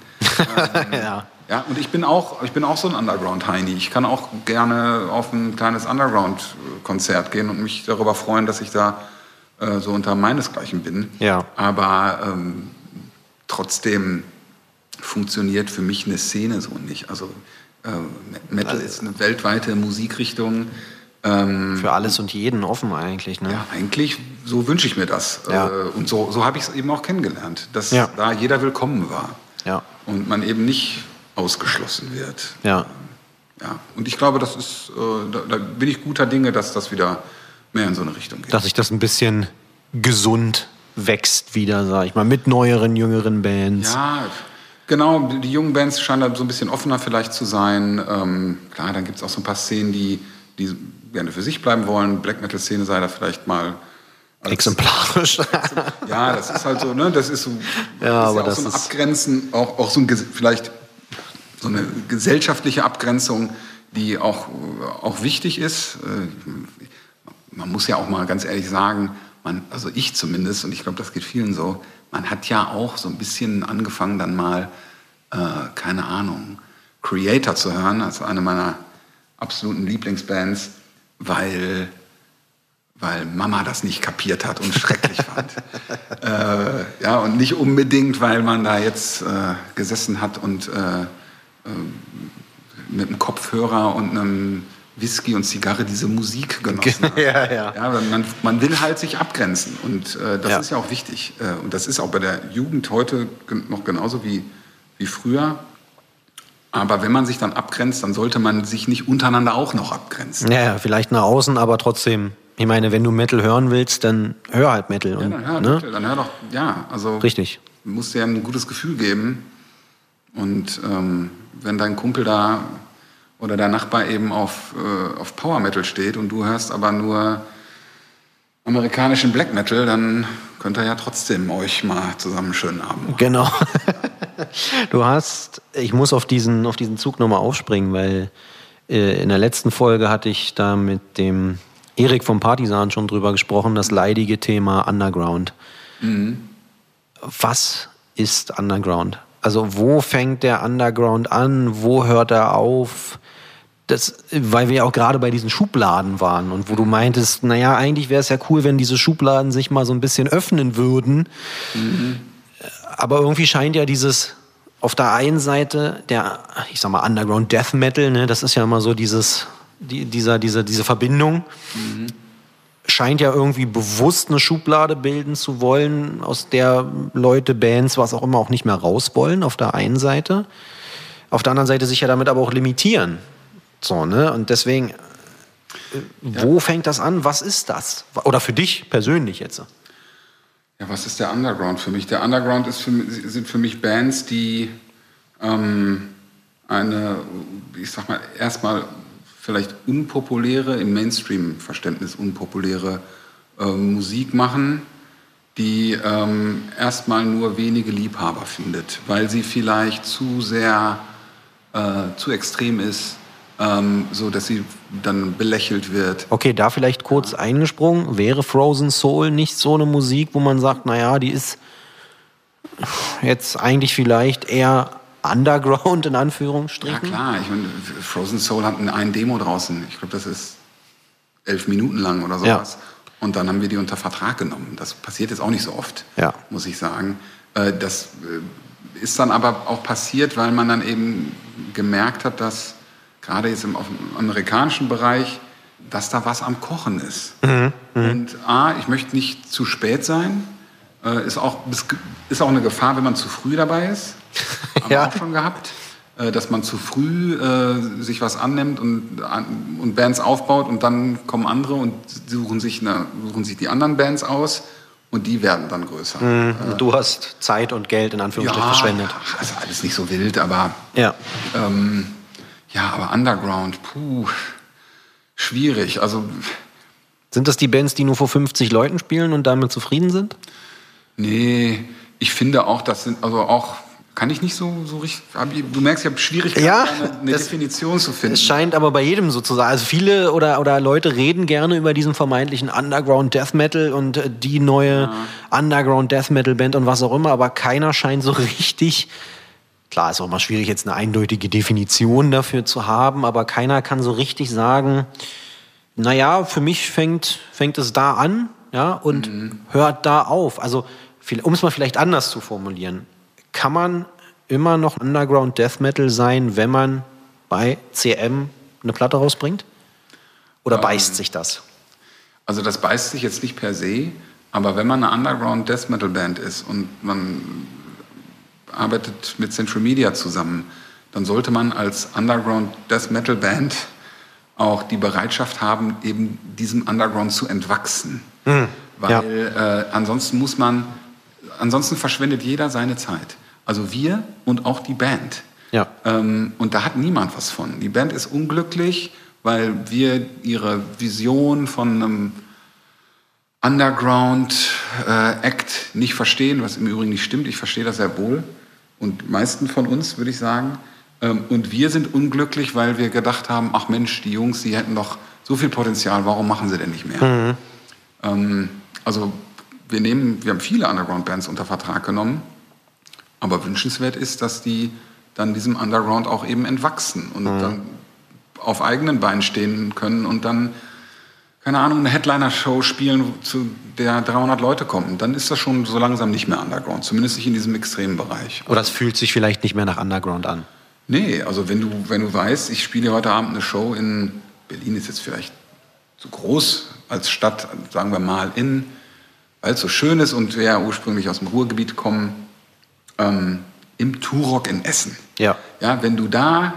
ja. Ja, und ich bin auch, ich bin auch so ein Underground-Heini. Ich kann auch gerne auf ein kleines Underground-Konzert gehen und mich darüber freuen, dass ich da äh, so unter meinesgleichen bin. Ja. Aber ähm, trotzdem funktioniert für mich eine Szene so nicht. Also äh, Metal ist eine weltweite Musikrichtung. Ähm, Für alles und jeden offen eigentlich, ne? ja, eigentlich, so wünsche ich mir das. Ja. Äh, und so, so habe ich es eben auch kennengelernt, dass Ja. da jeder willkommen war. Ja. Und man eben nicht ausgeschlossen wird. Ja. Ja. Und ich glaube, das ist, äh, da, da bin ich guter Dinge, dass das wieder mehr in so eine Richtung geht. Dass sich das ein bisschen gesund wächst wieder, sag ich mal, mit neueren, jüngeren Bands. Ja, genau. Die, die jungen Bands scheinen da so ein bisschen offener vielleicht zu sein. Ähm, klar, dann gibt es auch so ein paar Szenen, die, die gerne für sich bleiben wollen. Black Metal-Szene sei da vielleicht mal. als- Exemplarisch. Ja, das ist halt so, ne? Das ist so, Ja, ist aber auch so ein Abgrenzen, auch, auch so ein vielleicht so eine gesellschaftliche Abgrenzung, die auch, auch wichtig ist. Äh, Man muss ja auch mal ganz ehrlich sagen, man, also ich zumindest, und ich glaube, das geht vielen so, man hat ja auch so ein bisschen angefangen, dann mal, äh, keine Ahnung, Creator zu hören, also eine meiner absoluten Lieblingsbands, weil weil Mama das nicht kapiert hat und schrecklich fand. äh, ja, und nicht unbedingt, weil man da jetzt äh, gesessen hat und äh, äh, mit einem Kopfhörer und einem Whisky und Zigarre diese Musik genossen hat. Ja, ja. ja man, man will halt sich abgrenzen und äh, das Ja. ist ja auch wichtig. Äh, und das ist auch bei der Jugend heute noch genauso wie, wie früher. Aber wenn man sich dann abgrenzt, dann sollte man sich nicht untereinander auch noch abgrenzen. Ja, ja, vielleicht nach außen, aber trotzdem. Ich meine, wenn du Metal hören willst, dann hör halt Metal. Ja, und, dann hör, ne? bitte, dann hör doch, ja, also Richtig. muss dir ein gutes Gefühl geben. Und ähm, wenn dein Kumpel da oder der Nachbar eben auf, äh, auf Power Metal steht und du hörst aber nur amerikanischen Black Metal, dann könnt ihr ja trotzdem euch mal zusammen einen schönen Abend machen. Genau. Du hast, ich muss auf diesen, auf diesen Zug nochmal aufspringen, weil äh, in der letzten Folge hatte ich da mit dem Erik vom Partisan schon drüber gesprochen, das leidige Thema Underground. Was ist Underground? Also wo fängt der Underground an? Wo hört er auf? Das, weil wir ja auch gerade bei diesen Schubladen waren und wo du meintest, naja, eigentlich wäre es ja cool, wenn diese Schubladen sich mal so ein bisschen öffnen würden. Aber irgendwie scheint ja dieses auf der einen Seite der, ich sag mal, Underground Death Metal, ne, das ist ja immer so dieses, die, dieser, diese, diese Verbindung, scheint ja irgendwie bewusst eine Schublade bilden zu wollen, aus der Leute, Bands, was auch immer, auch nicht mehr raus wollen, auf der einen Seite. Auf der anderen Seite sich ja damit aber auch limitieren. So, ne? Und deswegen, äh, wo fängt das an? Was ist das? Oder für dich persönlich jetzt? Ja, was ist der Underground für mich? Der Underground ist für, sind für mich Bands, die ähm, eine, ich sag mal, erstmal vielleicht unpopuläre, im Mainstream-Verständnis unpopuläre äh, Musik machen, die ähm, erstmal nur wenige Liebhaber findet, weil sie vielleicht zu sehr, äh, zu extrem ist, ähm, so dass sie dann belächelt wird. Okay, da vielleicht kurz eingesprungen. Wäre Frozen Soul nicht so eine Musik, wo man sagt, naja, die ist jetzt eigentlich vielleicht eher Underground in Ja Anführungsstrichen? klar, ich meine, Frozen Soul hat ein Demo draußen. Ich glaube, das ist elf Minuten lang oder sowas. Und dann haben wir die unter Vertrag genommen. Das passiert jetzt auch nicht so oft, Ja. muss ich sagen. Äh, Das äh, ist dann aber auch passiert, weil man dann eben gemerkt hat, dass gerade jetzt im, amerikanischen Bereich, dass da was am Kochen ist. Und A, ich möchte nicht zu spät sein. Äh, Ist auch, ist auch eine Gefahr, wenn man zu früh dabei ist. Haben wir Ja. auch schon gehabt. äh, Dass man zu früh äh, sich was annimmt und, an, und Bands aufbaut und dann kommen andere und suchen sich, eine, suchen sich die anderen Bands aus und die werden dann größer. Und Du hast Zeit und Geld in Anführungsstrichen verschwendet. ach, ist alles nicht so wild, aber Ja. ähm, ja, aber Underground, puh, schwierig. Also Sind das die Bands, die nur vor 50 Leuten spielen und damit zufrieden sind? Nee, ich finde auch, das sind also auch kann ich nicht so, so richtig. Du merkst, ich habe Schwierigkeiten, Ja, eine, eine das- Definition zu finden. Es scheint aber bei jedem so zu sein. Also viele oder, oder Leute reden gerne über diesen vermeintlichen Underground Death Metal und äh, die neue Underground Death Metal Band und was auch immer, aber keiner scheint so richtig. Klar, ist auch mal schwierig, jetzt eine eindeutige Definition dafür zu haben, aber keiner kann so richtig sagen, naja, für mich fängt, fängt es da an ja, und hört da auf. Also, um es mal vielleicht anders zu formulieren, kann man immer noch Underground Death Metal sein, wenn man bei CM eine Platte rausbringt? Oder beißt sich das? Also das beißt sich jetzt nicht per se, aber wenn man eine Underground Death Metal Band ist und man arbeitet mit Central Media zusammen, dann sollte man als Underground Death Metal Band auch die Bereitschaft haben, eben diesem Underground zu entwachsen. Weil äh, ansonsten muss man, ansonsten verschwendet jeder seine Zeit. Also wir und auch die Band. Ja. Ähm, und da hat niemand was von. Die Band ist unglücklich, weil wir ihre Vision von einem Underground-Act nicht verstehen, was im Übrigen nicht stimmt. Ich verstehe das sehr wohl. Und die meisten von uns, würde ich sagen. Ähm, und wir sind unglücklich, weil wir gedacht haben, ach Mensch, die Jungs, die hätten doch so viel Potenzial, warum machen sie denn nicht mehr? Ähm, also wir, nehmen, wir haben viele Underground-Bands unter Vertrag genommen. Aber wünschenswert ist, dass die dann diesem Underground auch eben entwachsen und dann auf eigenen Beinen stehen können und dann, keine Ahnung, eine Headliner-Show spielen, zu der 300 Leute kommen. Dann ist das schon so langsam nicht mehr Underground, zumindest nicht in diesem extremen Bereich. Oder es fühlt sich vielleicht nicht mehr nach Underground an? Nee, also wenn du, wenn du weißt, ich spiele heute Abend eine Show in Berlin, ist jetzt vielleicht zu groß als Stadt, sagen wir mal in, weil es so schön ist und wir ja ursprünglich aus dem Ruhrgebiet kommen, ähm, im Turok in Essen. Ja. Ja, wenn du da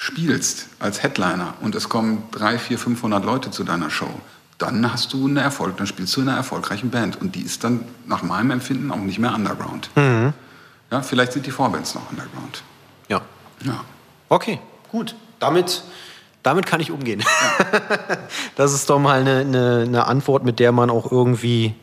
spielst als Headliner und es kommen 300, 400, 500 Leute zu deiner Show, dann hast du eine Erfolg, dann spielst du in einer erfolgreichen Band und die ist dann nach meinem Empfinden auch nicht mehr Underground. Ja, vielleicht sind die Vorbands noch Underground. Ja. Ja. Okay, gut. Damit, damit kann ich umgehen. das ist doch mal eine, eine, eine Antwort, mit der man auch irgendwie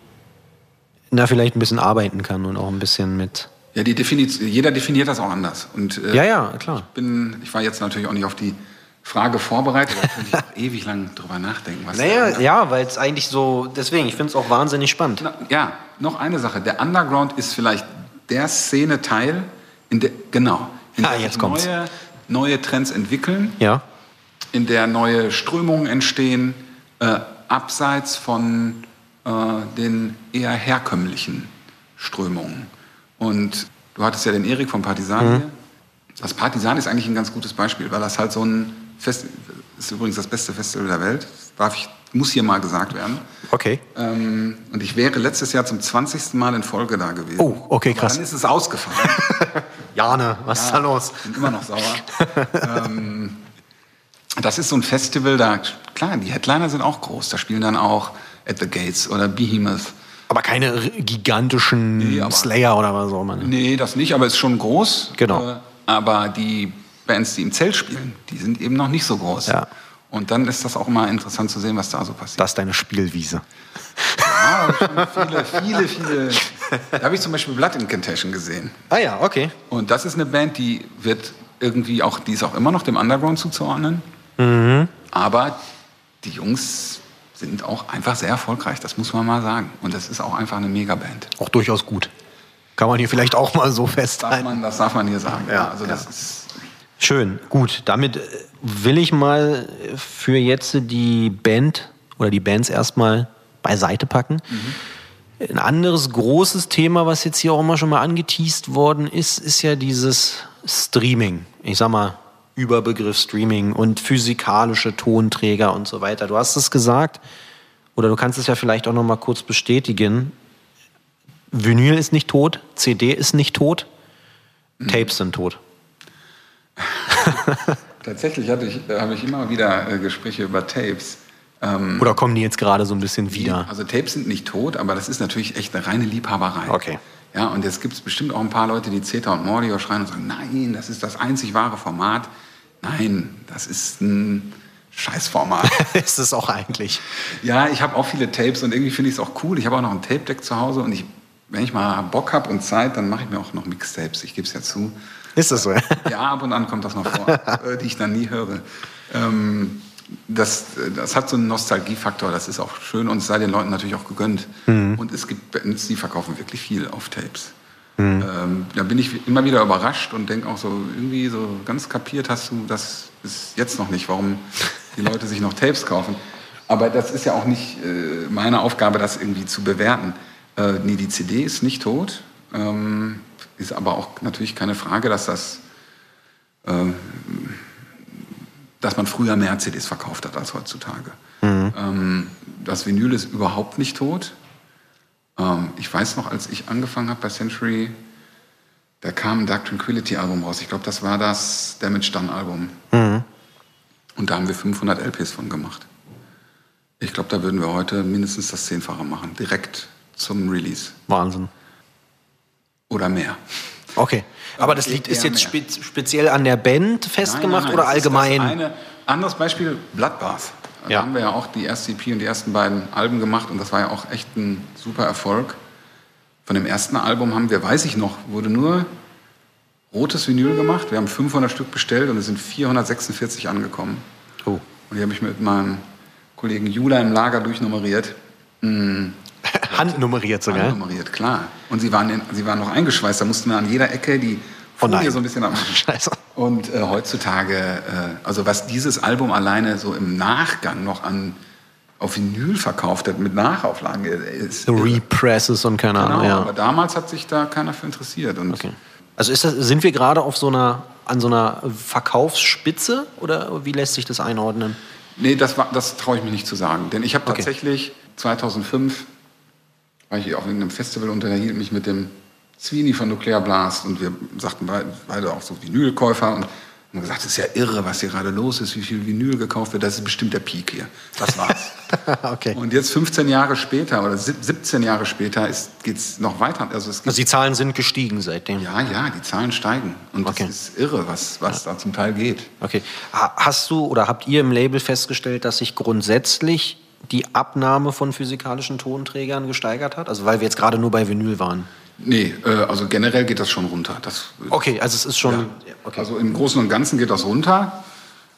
na, vielleicht ein bisschen arbeiten kann und auch ein bisschen mit. Ja, die Definition, jeder definiert das auch anders. Und, äh, Ja, ja, klar. bin, ich war jetzt natürlich auch nicht auf die Frage vorbereitet, da könnte ich auch ewig lang drüber nachdenken. Was Naja, ja, weil es eigentlich so, deswegen, ich finde es auch wahnsinnig spannend. Na, ja, noch eine Sache. Der Underground ist vielleicht der Szene-Teil, in der, genau, in Ah, der jetzt kommt's. neue, neue Trends entwickeln, Ja, in der neue Strömungen entstehen, äh, abseits von äh, den eher herkömmlichen Strömungen. Und du hattest ja den Erik vom Partisan Mhm. hier. Das Partisan ist eigentlich ein ganz gutes Beispiel, weil das halt so ein Fest ist übrigens das beste Festival der Welt. Darf ich, muss hier mal gesagt werden. okay. Ähm, und ich wäre letztes Jahr zum 20. Mal in Folge da gewesen. Oh, okay, Aber krass. Dann ist es ausgefallen. Jane, was ist da los? Bin immer noch sauer. ähm, das ist so ein Festival, da, klar, die Headliner sind auch groß. Da spielen dann auch At the Gates oder Behemoth. Aber keine gigantischen Nee, aber- Slayer oder was auch immer. ne? Nee, das nicht, aber ist schon groß. Genau. Äh, aber die Bands, die im Zelt spielen, die sind eben noch nicht so groß. Ja. Und dann ist das auch immer interessant zu sehen, was da so passiert. Das ist deine Spielwiese. Ja, schon viele, viele, viele. Da habe ich zum Beispiel Blood Incantation gesehen. Ah ja, okay. Und das ist eine Band, die wird irgendwie auch, die ist auch immer noch dem Underground zuzuordnen. Aber die Jungs sind auch einfach sehr erfolgreich, das muss man mal sagen. Und das ist auch einfach eine Megaband. Auch durchaus gut. Kann man hier vielleicht auch mal so Darf festhalten. man, das darf man hier sagen. Ja, also das ja. ist. Schön, gut. Damit äh, will ich mal für jetzt die Band oder die Bands erstmal beiseite packen. Ein anderes großes Thema, was jetzt hier auch immer schon mal angeteased worden ist, ist ja dieses Streaming. Ich sag mal, Überbegriff Streaming und physikalische Tonträger und so weiter. Du hast es gesagt, oder du kannst es ja vielleicht auch noch mal kurz bestätigen. Vinyl ist nicht tot, CD ist nicht tot, Tapes sind tot. Tatsächlich hatte ich, habe ich immer wieder äh, Gespräche über Tapes. Ähm, Oder kommen die jetzt gerade so ein bisschen die- wieder? Also Tapes sind nicht tot, aber das ist natürlich echt eine reine Liebhaberei. Okay. Ja, und jetzt gibt es bestimmt auch ein paar Leute, die Zeta und Mordio schreien und sagen, nein, das ist das einzig wahre Format. Nein, das ist ein Scheißformat. ist es auch eigentlich. ja, ich habe auch viele Tapes und irgendwie finde ich es auch cool. Ich habe auch noch ein Tape-Deck zu Hause und ich wenn ich mal Bock habe und Zeit, dann mache ich mir auch noch Mixtapes. Ich gebe es ja zu. Ist das so? Ja, ab und an kommt das noch vor, äh, die ich dann nie höre. Ähm, das, das hat so einen Nostalgiefaktor, das ist auch schön und es sei den Leuten natürlich auch gegönnt. Und es gibt Bands, die verkaufen wirklich viel auf Tapes. Ähm, da bin ich immer wieder überrascht und denke auch so, irgendwie so ganz kapiert hast du das bis jetzt noch nicht, warum die Leute sich noch Tapes kaufen. Aber das ist ja auch nicht äh, meine Aufgabe, das irgendwie zu bewerten. Äh, nee, die CD ist nicht tot. Ähm, ist aber auch natürlich keine Frage, dass das ähm, dass man früher mehr CDs verkauft hat als heutzutage. Ähm, das Vinyl ist überhaupt nicht tot. Ähm, ich weiß noch, als ich angefangen habe bei Century, da kam ein Dark Tranquility Album raus. Ich glaube, das war das Damage Done Album. Und da haben wir 500 LPs von gemacht. Ich glaube, da würden wir heute mindestens das Zehnfache machen, direkt zum Release. Wahnsinn. Oder mehr. Okay. Aber das Lied ist jetzt spe speziell an der Band festgemacht Nein, nein, oder das ist allgemein? Eine, anderes Beispiel, Bloodbath. Da Ja. haben wir ja auch die erste EP und die ersten beiden Alben gemacht und das war ja auch echt ein super Erfolg. Von dem ersten Album haben wir, weiß ich noch, wurde nur rotes Vinyl gemacht. Wir haben 500 Stück bestellt und es sind 446 angekommen. Oh. Und die habe ich mit meinem Kollegen Jula im Lager durchnummeriert. Handnummeriert sogar. Annummeriert, klar. Und sie waren, in, sie waren noch eingeschweißt. Da mussten wir an jeder Ecke die Oh Folie nein. so ein bisschen abmachen. Scheiße. Und äh, heutzutage, äh, also was dieses Album alleine so im Nachgang noch an auf Vinyl verkauft hat mit Nachauflagen, äh, ist. Represses und keine Genau, Ahnung. Ja. aber damals hat sich da keiner für interessiert. Und Okay. Also das, sind wir gerade auf so einer, an so einer Verkaufsspitze oder wie lässt sich das einordnen? Nee, das, war- das traue ich mich nicht zu sagen. Denn ich habe Okay. tatsächlich 2005, war ich auf irgendeinem Festival und unterhielt mich mit dem Sweeney von Nuclear Blast und wir sagten beide, auch so Vinylkäufer und haben gesagt, das ist ja irre, was hier gerade los ist, wie viel Vinyl gekauft wird, das ist bestimmt der Peak hier. Das war's. okay. und jetzt 15 Jahre später oder sieb- 17 Jahre später geht es noch weiter. Also es Also die Zahlen sind gestiegen seitdem. ja, ja, die Zahlen steigen und Okay. das ist irre, was, was da zum Teil geht. Okay. Ha- Hast du oder habt ihr im Label festgestellt, dass sich grundsätzlich die Abnahme von physikalischen Tonträgern gesteigert hat? Also weil wir jetzt gerade nur bei Vinyl waren. Nee, äh, also generell geht das schon runter. Das, Okay, also es ist schon. Ja. Okay. Also im Großen und Ganzen geht das runter.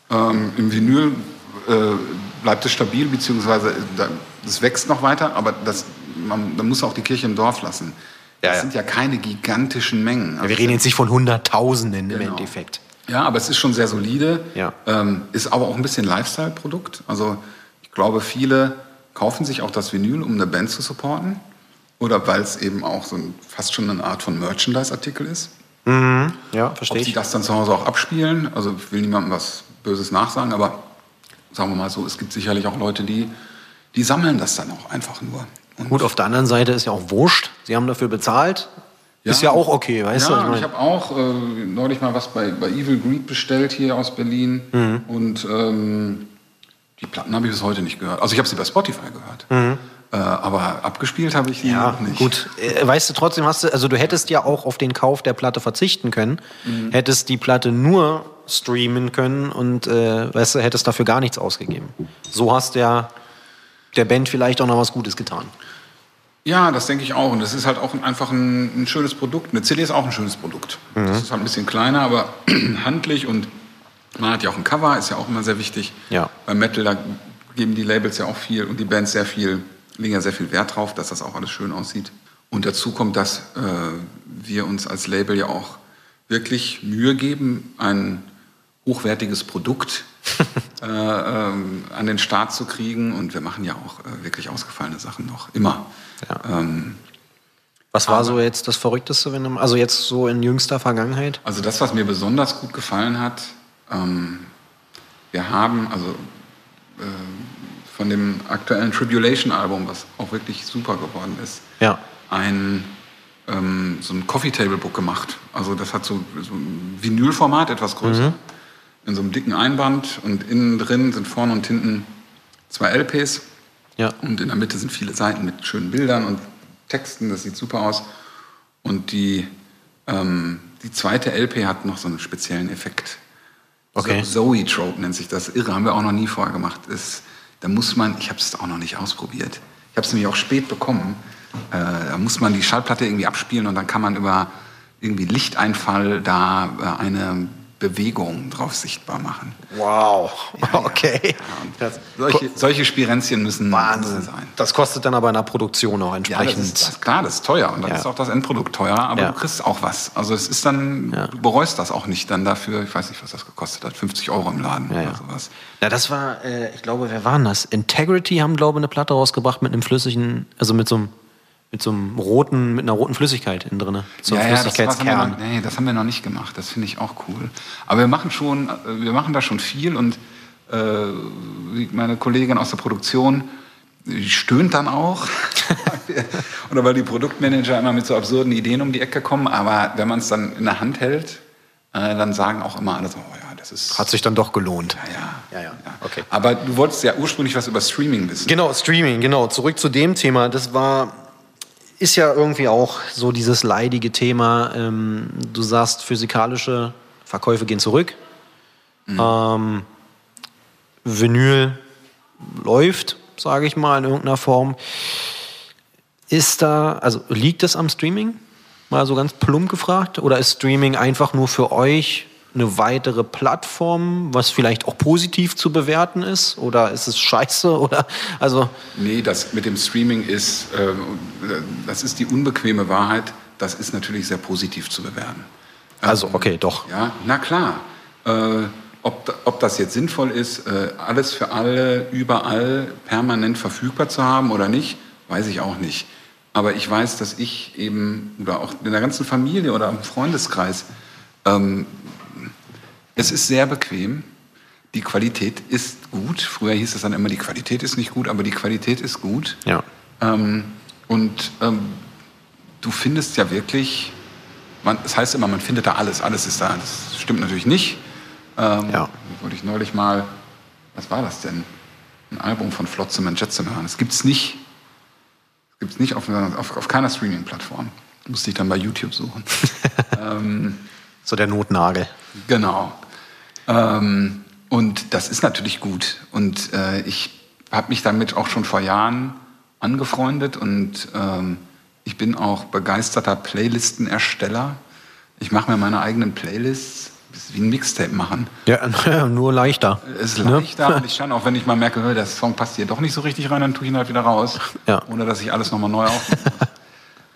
Ähm, Im Vinyl äh, bleibt es stabil, beziehungsweise da- es wächst noch weiter, aber das, man, man muss auch die Kirche im Dorf lassen. Ja, das ja. sind ja keine gigantischen Mengen. Also wir reden jetzt nicht von Hunderttausenden im Genau. Endeffekt. Ja, aber es ist schon sehr solide. Ja. Ähm, ist aber auch ein bisschen Lifestyle-Produkt. Also ich glaube, viele kaufen sich auch das Vinyl, um eine Band zu supporten. Oder weil es eben auch so ein, fast schon eine Art von Merchandise-Artikel ist. Ja, Ob verstehe sie ich. das dann zu Hause auch abspielen, also ich will niemandem was Böses nachsagen, aber sagen wir mal so, es gibt sicherlich auch Leute, die, die sammeln das dann auch einfach nur. Und Gut, auf der anderen Seite ist ja auch wurscht. Sie haben dafür bezahlt. Ist ja auch okay, weißt ja, du? Ich und ich habe auch äh, neulich mal was bei, bei Evil Greed bestellt hier aus Berlin. Mhm. Und ähm, die Platten habe ich bis heute nicht gehört. Also ich habe sie bei Spotify gehört. Äh, aber abgespielt habe ich die. Ja, noch nicht. gut. Äh, Weißt du, trotzdem hast du, also du hättest ja auch auf den Kauf der Platte verzichten können, Mhm. hättest die Platte nur streamen können und, äh, weißt du, hättest dafür gar nichts ausgegeben. So hast ja der Band vielleicht auch noch was Gutes getan. Ja, das denke ich auch. Und das ist halt auch ein- einfach ein, ein schönes Produkt. Eine CD ist auch ein schönes Produkt. Mhm. Das ist halt ein bisschen kleiner, aber handlich und man hat ja auch ein Cover, ist ja auch immer sehr wichtig. Ja. Beim Metal, da geben die Labels ja auch viel und die Bands sehr viel, legen ja sehr viel Wert drauf, dass das auch alles schön aussieht. Und dazu kommt, dass äh, wir uns als Label ja auch wirklich Mühe geben, ein hochwertiges Produkt äh, ähm, an den Start zu kriegen. Und wir machen ja auch äh, wirklich ausgefallene Sachen noch, immer. Ja. Ähm, Was war so jetzt das Verrückteste, wenn du, also jetzt so in jüngster Vergangenheit? also das, was mir besonders gut gefallen hat, ähm, wir haben also äh, von dem aktuellen Tribulation-Album, was auch wirklich super geworden ist, Ja. ein ähm, so ein Coffee Table Book gemacht. Also das hat so, so ein Vinylformat, etwas größer, in so einem dicken Einband und innen drin sind vorne und hinten zwei LPs Ja. und in der Mitte sind viele Seiten mit schönen Bildern und Texten. Das sieht super aus. Und die, ähm, die zweite LP hat noch so einen speziellen Effekt. Okay. So, Zoe-Trope nennt sich das. Irre, haben wir auch noch nie vorher gemacht. Ist, da muss man, ich habe es auch noch nicht ausprobiert. Ich habe es nämlich auch spät bekommen. Äh, da muss man die Schallplatte irgendwie abspielen und dann kann man über irgendwie Lichteinfall da äh, eine Bewegung drauf sichtbar machen. Wow, okay. Ja, solche, solche Spirenzchen müssen Wahnsinn. sein. Das kostet dann aber in der Produktion auch Ja, das entsprechend. ist, das, klar, das ist teuer und dann Ja. ist auch das Endprodukt teuer, aber Ja. du kriegst auch was. Also es ist dann, Ja. du bereust das auch nicht dann dafür, ich weiß nicht, was das gekostet hat, 50 Euro im Laden Ja, ja. oder sowas. Ja, das war, äh, ich glaube, wer waren das? Integrity haben, glaube ich, eine Platte rausgebracht mit einem flüssigen, also mit so einem, mit so einem roten, mit einer roten Flüssigkeit innen drin. So das, haben wir Flüssigkeitskern. noch, nee, das haben wir noch nicht gemacht. Das finde ich auch cool. Aber wir machen schon, äh, wir machen da schon viel und äh, meine Kollegin aus der Produktion die stöhnt dann auch. Oder weil die Produktmanager immer mit so absurden Ideen um die Ecke kommen. Aber wenn man es dann in der Hand hält, äh, dann sagen auch immer alle so, oh ja, das ist. Hat sich dann doch gelohnt. ja, Ja, ja, okay. Aber du wolltest ja ursprünglich was über Streaming wissen. Genau, Streaming, genau. Zurück zu dem Thema. Das war, ist ja irgendwie auch so dieses leidige Thema. Ähm, du sagst, physikalische Verkäufe gehen zurück. Ähm, Vinyl läuft, sage ich mal, in irgendeiner Form. Ist da, also liegt es am Streaming? Mal so ganz plump gefragt. Oder ist Streaming einfach nur für euch eine weitere Plattform, was vielleicht auch positiv zu bewerten ist? Oder ist es scheiße? Oder, also, Nee, das mit dem Streaming ist, äh, das ist die unbequeme Wahrheit. Das ist natürlich sehr positiv zu bewerten. also, okay, doch. Ja, na klar. Äh, ob, ob das jetzt sinnvoll ist, äh, alles für alle überall permanent verfügbar zu haben oder nicht, weiß ich auch nicht. Aber ich weiß, dass ich eben, oder auch in der ganzen Familie oder im Freundeskreis, ähm, es ist sehr bequem. Die Qualität ist gut. Früher hieß es dann immer, die Qualität ist nicht gut, aber die Qualität ist gut. Ja. Ähm, und ähm, du findest ja wirklich, man, das heißt immer, man findet da alles, alles ist da. Das stimmt natürlich nicht. Ähm, Ja. Wollte ich neulich mal, was war das denn? Ein Album von Flotsam and Jetsam hören. Das gibt's nicht. Das gibt's nicht auf, auf, auf keiner Streaming-Plattform. Musste ich dann bei YouTube suchen. So der Notnagel. Genau. Ähm, und das ist natürlich gut. Und äh, ich habe mich damit auch schon vor Jahren angefreundet und ähm, ich bin auch begeisterter Playlistenersteller. Ich mache mir meine eigenen Playlists, das ist wie ein Mixtape machen. Ja, nur leichter. Es ist Ne? leichter und ich kann auch, wenn ich mal merke, der Song passt hier doch nicht so richtig rein, dann tue ich ihn halt wieder raus, Ja. ohne dass ich alles nochmal neu aufnehme.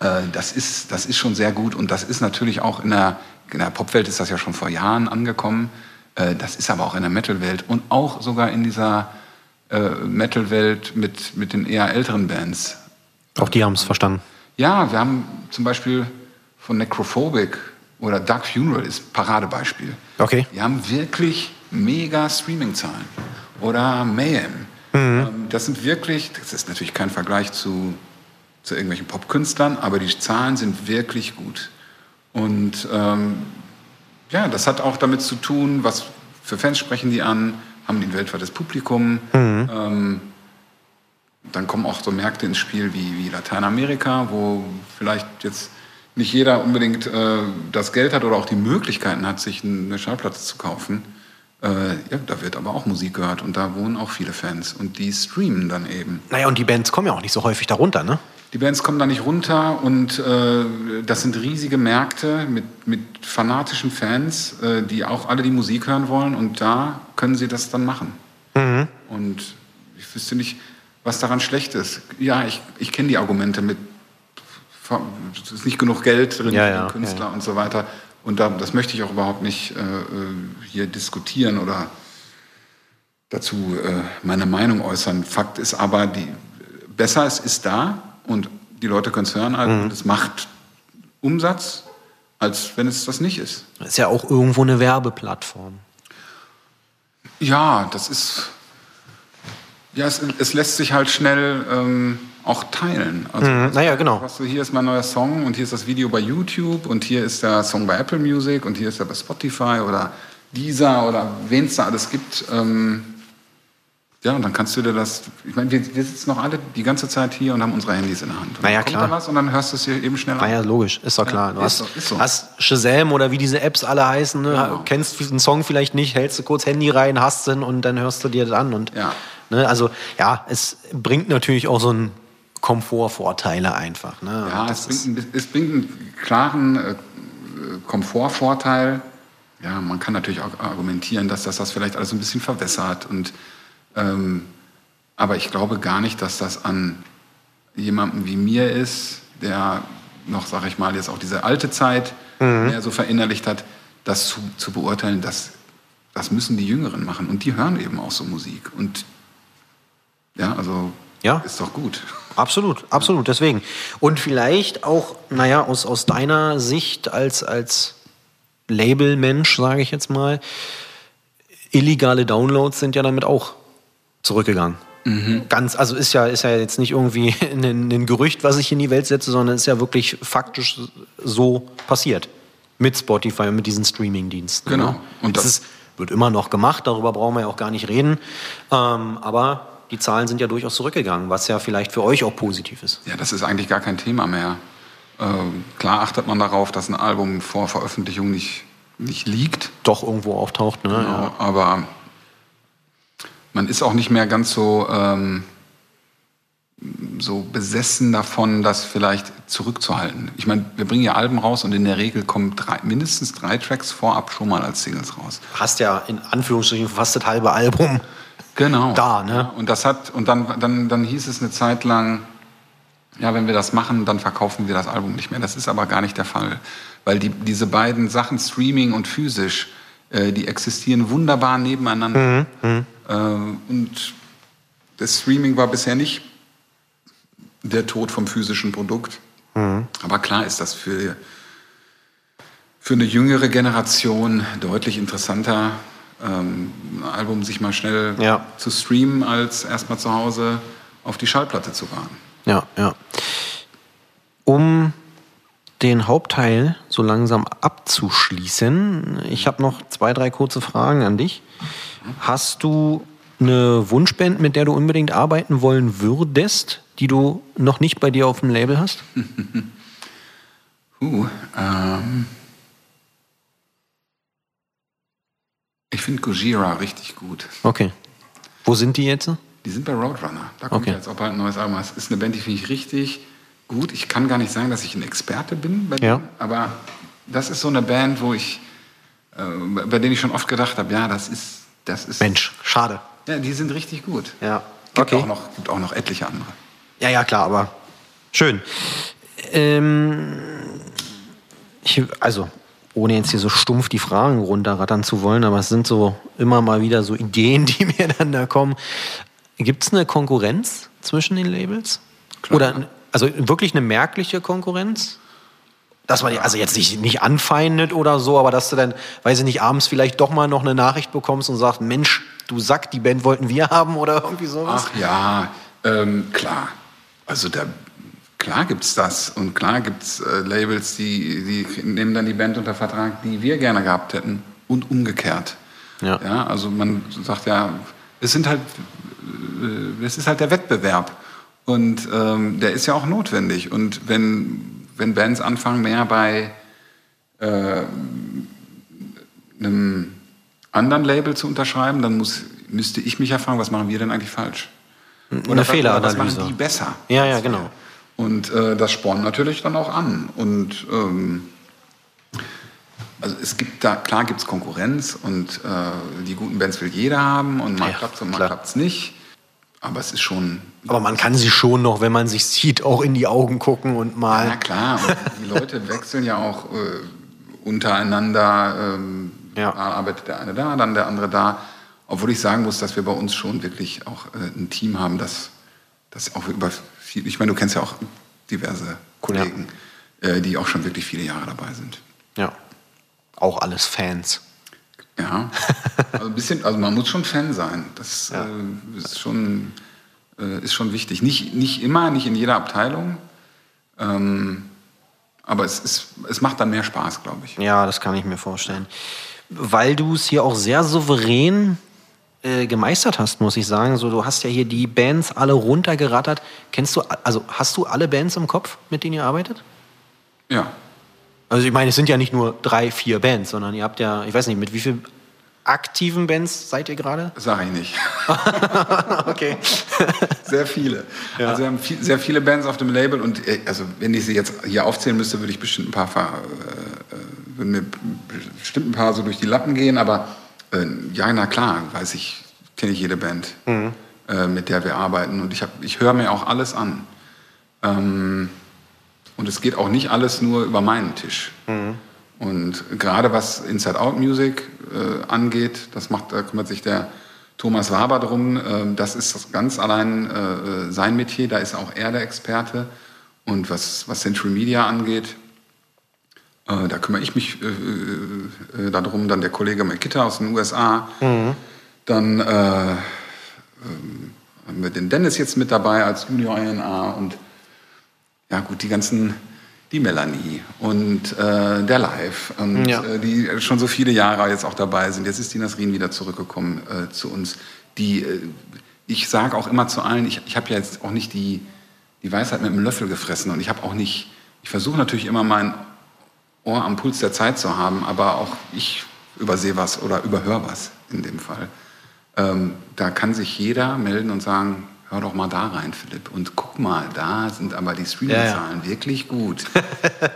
äh, das, ist, das ist schon sehr gut und das ist natürlich auch in der, in der Popwelt ist das ja schon vor Jahren angekommen. Äh, das ist aber auch in der Metalwelt und auch sogar in dieser äh, Metalwelt mit, mit den eher älteren Bands. Auch die haben es verstanden. Ja, wir haben zum Beispiel von Necrophobic oder Dark Funeral ist Paradebeispiel. Okay. Die haben wirklich mega Streaming-Zahlen. Oder Mayhem. Mhm. Ähm, Das sind wirklich, das ist natürlich kein Vergleich zu, zu irgendwelchen Popkünstlern, aber die Zahlen sind wirklich gut. Und ähm, ja, das hat auch damit zu tun, was für Fans sprechen die an, haben die ein weltweites Publikum. Mhm. Ähm, dann kommen auch so Märkte ins Spiel wie, wie Lateinamerika, wo vielleicht jetzt nicht jeder unbedingt äh, das Geld hat oder auch die Möglichkeiten hat, sich eine Schallplatte zu kaufen. Äh, ja, da wird aber auch Musik gehört und da wohnen auch viele Fans und die streamen dann eben. Naja, und die Bands kommen ja auch nicht so häufig darunter, ne? Die Bands kommen da nicht runter und äh, das sind riesige Märkte mit, mit fanatischen Fans, äh, die auch alle die Musik hören wollen und da können sie das dann machen. Und ich wüsste nicht, was daran schlecht ist. Ja, ich, ich kenne die Argumente mit, es ist nicht genug Geld drin Ja, für ja, Künstler ja, und so weiter. Und da, das möchte ich auch überhaupt nicht äh, äh, hier diskutieren oder dazu äh, meine Meinung äußern. Fakt ist aber, die, besser es ist da und die Leute können es hören Mhm. und es macht Umsatz, als wenn es das nicht ist. Das ist ja auch irgendwo eine Werbeplattform. Ja, das ist. Ja, es, es lässt sich halt schnell ähm, auch teilen. Also, Mhm, naja, genau. Hast du, hier ist mein neuer Song und hier ist das Video bei YouTube und hier ist der Song bei Apple Music und hier ist er bei Spotify oder Deezer oder wen es da alles gibt. Ähm, ja, und dann kannst du dir das. Ich meine, wir, wir sitzen noch alle die ganze Zeit hier und haben unsere Handys in der Hand. Und Naja, dann kommt klar. da was und dann hörst du es hier eben schnell an. Naja, logisch, ist doch klar. Du ist hast, so, hast Shazam oder wie diese Apps alle heißen, ne? Genau. kennst einen Song vielleicht nicht, hältst du kurz Handy rein, hast den und dann hörst du dir das an. Und, Ja. ne? Also ja, es bringt natürlich auch so einen Komfortvorteile einfach. Ne? Ja, es bringt, ein, es bringt einen klaren äh, Komfortvorteil. Ja, man kann natürlich auch argumentieren, dass das das vielleicht alles ein bisschen verwässert. Und, ähm, aber ich glaube gar nicht, dass das an jemandem wie mir ist, der noch, sag ich mal, jetzt auch diese alte Zeit mehr so verinnerlicht hat, das zu, zu beurteilen, das, das müssen die Jüngeren machen. Und die hören eben auch so Musik. Und ja, also Ja. ist doch gut. Absolut, absolut, deswegen. Und vielleicht auch, naja, aus, aus deiner Sicht als, als Labelmensch, sage ich jetzt mal, illegale Downloads sind ja damit auch zurückgegangen. Ganz, also ist ja, ist ja jetzt nicht irgendwie ein, ein Gerücht, was ich in die Welt setze, sondern ist ja wirklich faktisch so passiert. Mit Spotify und mit diesen Streaming-Diensten. Genau. Ne? Und das das- ist, wird immer noch gemacht, darüber brauchen wir ja auch gar nicht reden. Ähm, aber die Zahlen sind ja durchaus zurückgegangen, was ja vielleicht für euch auch positiv ist. Ja, das ist eigentlich gar kein Thema mehr. Ähm, klar achtet man darauf, dass ein Album vor Veröffentlichung nicht, nicht liegt, Doch irgendwo auftaucht, ne? Ja. aber man ist auch nicht mehr ganz so, ähm, so besessen davon, das vielleicht zurückzuhalten. Ich meine, wir bringen ja Alben raus und in der Regel kommen drei, mindestens drei Tracks vorab schon mal als Singles raus. Hast ja in Anführungsstrichen fast das halbe Album. Genau. Da, ne? Und das hat, und dann, dann, dann hieß es eine Zeit lang, ja, wenn wir das machen, dann verkaufen wir das Album nicht mehr. Das ist aber gar nicht der Fall. Weil die, diese beiden Sachen, Streaming und physisch, äh, die existieren wunderbar nebeneinander. Äh, und das Streaming war bisher nicht der Tod vom physischen Produkt. Aber klar ist das für, für eine jüngere Generation deutlich interessanter, ähm, ein Album sich mal schnell Ja. zu streamen, als erstmal zu Hause auf die Schallplatte zu warten. Ja, ja. Um den Hauptteil so langsam abzuschließen, ich habe noch zwei, drei kurze Fragen an dich. Hast du eine Wunschband, mit der du unbedingt arbeiten wollen würdest, die du noch nicht bei dir auf dem Label hast? Uh, ähm, ich finde Gojira richtig gut. Okay. Wo sind die jetzt? Die sind bei Roadrunner. Da kommt Okay. jetzt auch bald ein neues Album. Das ist eine Band, die finde ich richtig gut. Ich kann gar nicht sagen, dass ich ein Experte bin bei Ja. denen, aber das ist so eine Band, wo ich, äh, bei denen ich schon oft gedacht habe, ja, das ist, das ist. Mensch, schade. Ja, die sind richtig gut. Ja. Gibt, Okay. auch noch, gibt auch noch etliche andere. Ja, ja, klar, aber schön. Ähm, ich, also, ohne jetzt hier so stumpf die Fragen runterrattern zu wollen, aber es sind so immer mal wieder so Ideen, die mir dann da kommen. Gibt es eine Konkurrenz zwischen den Labels? Klar. Oder also wirklich eine merkliche Konkurrenz? Dass man also jetzt nicht, nicht anfeindet oder so, aber dass du dann, weiß ich nicht, abends vielleicht doch mal noch eine Nachricht bekommst und sagst, Mensch, du Sack, die Band wollten wir haben oder irgendwie sowas? Ach ja, ähm, klar. Also da, klar gibt's das. Und klar gibt's äh, Labels, die, die nehmen dann die Band unter Vertrag, die wir gerne gehabt hätten. Und umgekehrt. Ja. ja also man sagt ja, es sind halt, äh, es ist halt der Wettbewerb. Und ähm, der ist ja auch notwendig. Und wenn, wenn Bands anfangen, mehr bei äh, einem anderen Label zu unterschreiben, dann muss, müsste ich mich ja fragen, was machen wir denn eigentlich falsch? Eine was- Fehleranalyse. Was machen die besser? Ja, ja, genau. Und äh, das spornt natürlich dann auch an. Und ähm, also es gibt da, klar gibt es Konkurrenz und äh, die guten Bands will jeder haben und mal Ja, klappt es und mal klappt es nicht. Aber es ist schon, Aber man kann sie schon noch, wenn man sich sieht, auch in die Augen gucken und mal. ja klar, und die Leute wechseln ja auch äh, untereinander. Ähm, Ja. Da arbeitet der eine da, dann der andere da. Obwohl ich sagen muss, dass wir bei uns schon wirklich auch äh, ein Team haben, das, das auch über viel, ich meine, du kennst ja auch diverse Kollegen, äh, die auch schon wirklich viele Jahre dabei sind. Ja. Auch alles Fans. Ja, also ein bisschen, also man muss schon Fan sein. Das Ja. äh, ist, schon, äh, ist schon wichtig. Nicht, nicht immer, nicht in jeder Abteilung. Ähm, aber es, ist, es macht dann mehr Spaß, glaube ich. Ja, das kann ich mir vorstellen. Weil du es hier auch sehr souverän äh, gemeistert hast, muss ich sagen. So, du hast ja hier die Bands alle runtergerattert. Kennst du, also hast du alle Bands im Kopf, mit denen ihr arbeitet? Ja. Also ich meine, es sind ja nicht nur drei, vier Bands, sondern ihr habt ja, ich weiß nicht, mit wie viel aktiven Bands seid ihr gerade? Sag ich nicht. okay. Sehr viele. Also wir haben viel, sehr viele Bands auf dem Label und äh, also wenn ich sie jetzt hier aufzählen müsste, würde ich bestimmt ein paar äh, würden mir bestimmt ein paar so durch die Lappen gehen, aber äh, ja, na klar, weiß ich, kenne ich jede Band, äh, mit der wir arbeiten und ich, hab, ich höre mir auch alles an. Ähm, und es geht auch nicht alles nur über meinen Tisch. Und gerade was Inside-Out-Music äh, angeht, das macht, da kümmert sich der Thomas Waber drum. Ähm, das ist ganz allein äh, sein Metier, da ist auch er der Experte. Und was, was Central Media angeht, äh, da kümmere ich mich äh, äh, darum, dann der Kollege Makita aus den USA. Dann äh, ähm, haben wir den Dennis jetzt mit dabei als Junior INA und ja gut, die ganzen, die Melanie und äh, der Live und Ja. äh, die schon so viele Jahre jetzt auch dabei sind. Jetzt ist die Nasrin wieder zurückgekommen äh, zu uns. Die, äh, ich sage auch immer zu allen, ich, ich habe ja jetzt auch nicht die, die Weisheit mit einem Löffel gefressen und ich habe auch nicht, ich versuche natürlich immer mein Ohr am Puls der Zeit zu haben, aber auch ich übersehe was oder überhöre was in dem Fall. Ähm, da kann sich jeder melden und sagen, hör doch mal da rein, Philipp. Und guck mal, da sind aber die Streaming-Zahlen wirklich gut.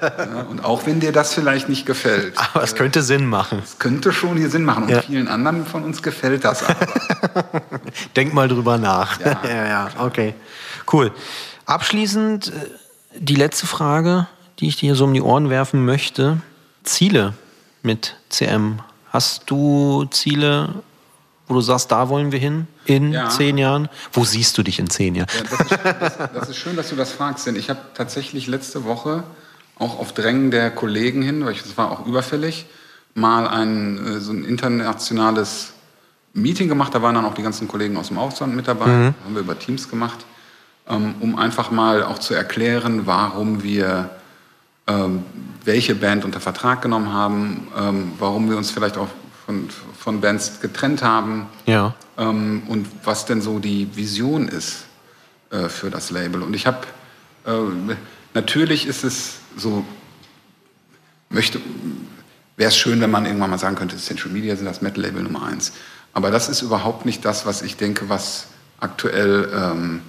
ja, und auch wenn dir das vielleicht nicht gefällt, Aber es könnte Sinn machen. es könnte schon hier Sinn machen. Und Ja. vielen anderen von uns gefällt das aber. Denk mal drüber nach. Ja. ja, ja, okay. Cool. Abschließend äh, die letzte Frage, die ich dir so um die Ohren werfen möchte. Ziele mit CM. Hast du Ziele, wo du sagst, da wollen wir hin in Ja. zehn Jahren? Wo siehst du dich in zehn Jahren? Ja, das, ist, das, das ist schön, dass du das fragst, denn ich habe tatsächlich letzte Woche auch auf Drängen der Kollegen hin, weil ich, das war auch überfällig, mal ein, äh, so ein internationales Meeting gemacht. Da waren dann auch die ganzen Kollegen aus dem Ausland mit dabei. Haben wir über Teams gemacht, ähm, um einfach mal auch zu erklären, warum wir ähm, welche Band unter Vertrag genommen haben, ähm, warum wir uns vielleicht auch von, von Bands getrennt haben Ja. ähm, und was denn so die Vision ist äh, für das Label. Und ich habe, äh, natürlich ist es so, möchte, wäre es schön, wenn man irgendwann mal sagen könnte, Central Media sind das Metal-Label Nummer eins. Aber das ist überhaupt nicht das, was ich denke, was aktuell ähm,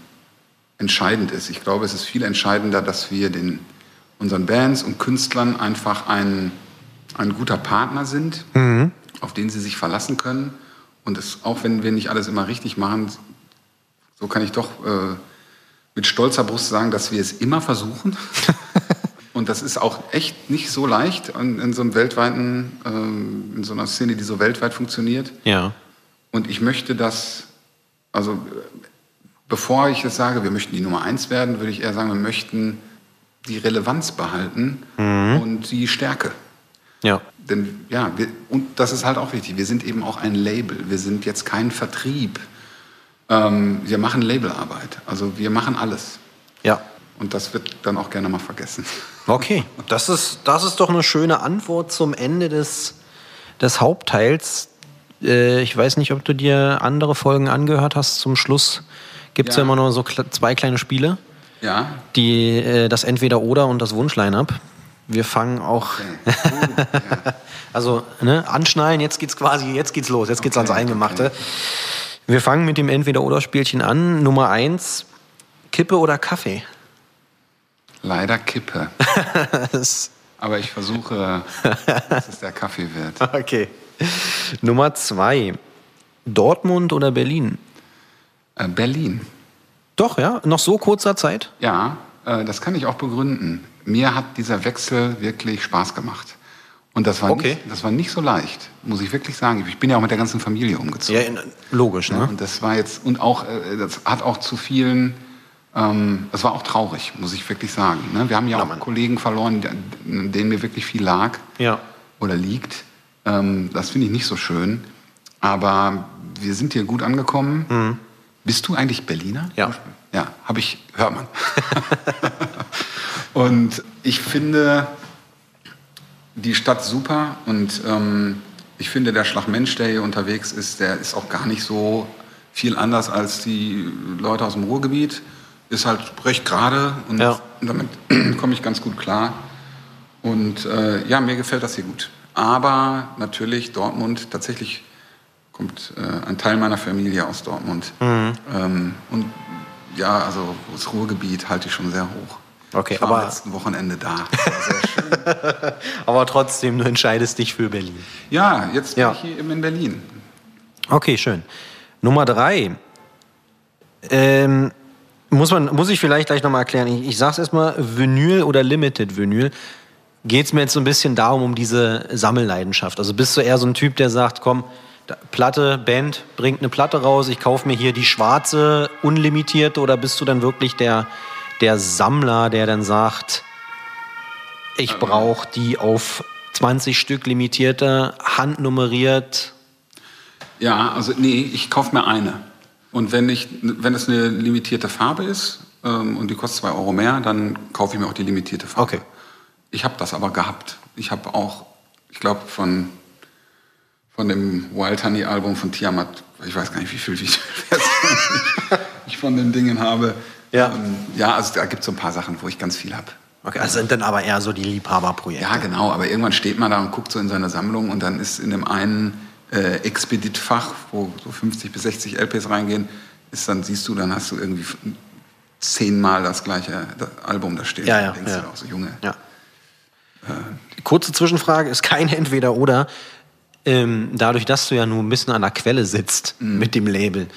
entscheidend ist. Ich glaube, es ist viel entscheidender, dass wir den, unseren Bands und Künstlern einfach ein, ein guter Partner sind, auf den sie sich verlassen können. Und es, auch wenn wir nicht alles immer richtig machen, so kann ich doch äh, mit stolzer Brust sagen, dass wir es immer versuchen. Und das ist auch echt nicht so leicht in, in so einem weltweiten, ähm, in so einer Szene, die so weltweit funktioniert. Ja. Und ich möchte das, also bevor ich jetzt sage, wir möchten die Nummer eins werden, würde ich eher sagen, wir möchten die Relevanz behalten und die Stärke. Ja. Denn ja, wir, und das ist halt auch wichtig, wir sind eben auch ein Label. Wir sind jetzt kein Vertrieb. Ähm, wir machen Labelarbeit. Also wir machen alles. Ja. Und das wird dann auch gerne mal vergessen. Okay, das ist, das ist doch eine schöne Antwort zum Ende des, des Hauptteils. Äh, ich weiß nicht, ob du dir andere Folgen angehört hast. Zum Schluss gibt es ja. Ja. immer nur so zwei kleine Spiele. Ja, Die, äh, das Entweder-Oder und das Wunschline-Up. Wir fangen auch, okay. Ja. also ne, anschnallen, jetzt geht's quasi, jetzt geht's los, jetzt geht's Okay, ans Eingemachte. Wir fangen mit dem Entweder-Oder-Spielchen an. Nummer eins, Kippe oder Kaffee? Leider Kippe. Aber ich versuche, dass es der Kaffee wird. okay. Nummer zwei, Dortmund oder Berlin? Äh, Berlin. Doch, ja, noch so kurzer Zeit. Ja, äh, das kann ich auch begründen. Mir hat dieser Wechsel wirklich Spaß gemacht. Und das war, Okay. nicht, das war nicht so leicht, muss ich wirklich sagen. Ich bin ja auch mit der ganzen Familie umgezogen. in, logisch, Ja, ne? und das war jetzt, und auch, äh, das hat auch zu vielen, ähm, das war auch traurig, muss ich wirklich sagen. Ne? Wir haben ja auch Mann. Kollegen verloren, denen mir wirklich viel lag Ja. oder liegt. Ähm, das finde ich nicht so schön. Aber wir sind hier gut angekommen. Bist du eigentlich Berliner? Mhm. Ja. Ja, habe ich, hört man. und ich finde die Stadt super und ähm, ich finde, der Schlagmensch, der hier unterwegs ist, der ist auch gar nicht so viel anders als die Leute aus dem Ruhrgebiet. Ist halt recht gerade und Ja. damit komme ich ganz gut klar. Und äh, ja, mir gefällt das hier gut. Aber natürlich Dortmund, tatsächlich kommt äh, ein Teil meiner Familie aus Dortmund. Mhm. Ähm, und ja, also das Ruhrgebiet halte ich schon sehr hoch. Okay, ich war aber- am letzten Wochenende da. Aber trotzdem, du entscheidest dich für Berlin. ja, jetzt bin Ja. ich hier eben in Berlin. Okay, schön. Nummer drei. Ähm, muss, man, muss ich vielleicht gleich nochmal erklären. Ich, ich sage es erstmal, Vinyl oder Limited Vinyl. Geht es mir jetzt so ein bisschen darum, um diese Sammelleidenschaft. Also bist du eher so ein Typ, der sagt, komm, Platte, Band bringt eine Platte raus, ich kaufe mir hier die schwarze, unlimitierte, oder bist du dann wirklich der, der Sammler, der dann sagt, ich brauche die auf 20 Stück limitierte, handnummeriert, Ja, also nee, ich kaufe mir eine. Und wenn, ich, wenn es eine limitierte Farbe ist ähm, und die kostet zwei Euro mehr, dann kaufe ich mir auch die limitierte Farbe. Okay. Ich habe das aber gehabt. Ich habe auch, ich glaube, von, von dem Wild Honey Album von Tiamat, ich weiß gar nicht, wie viel, ich von den Dingen habe. Ja. Ähm, ja, also da gibt es so ein paar Sachen, wo ich ganz viel habe. Okay, das sind dann aber eher so die Liebhaberprojekte. Ja, genau, aber irgendwann steht man da und guckt so in seine Sammlung und dann ist in dem einen äh, Expedit-Fach, wo so 50 bis 60 LPs reingehen, ist dann siehst du, dann hast du irgendwie zehnmal das gleiche Album da stehen. Ja, ja, denkst ja. du auch so, Junge. Ja. Kurze Zwischenfrage, ist kein Entweder-Oder. Ähm, dadurch, dass du ja nur ein bisschen an der Quelle sitzt mit dem Label,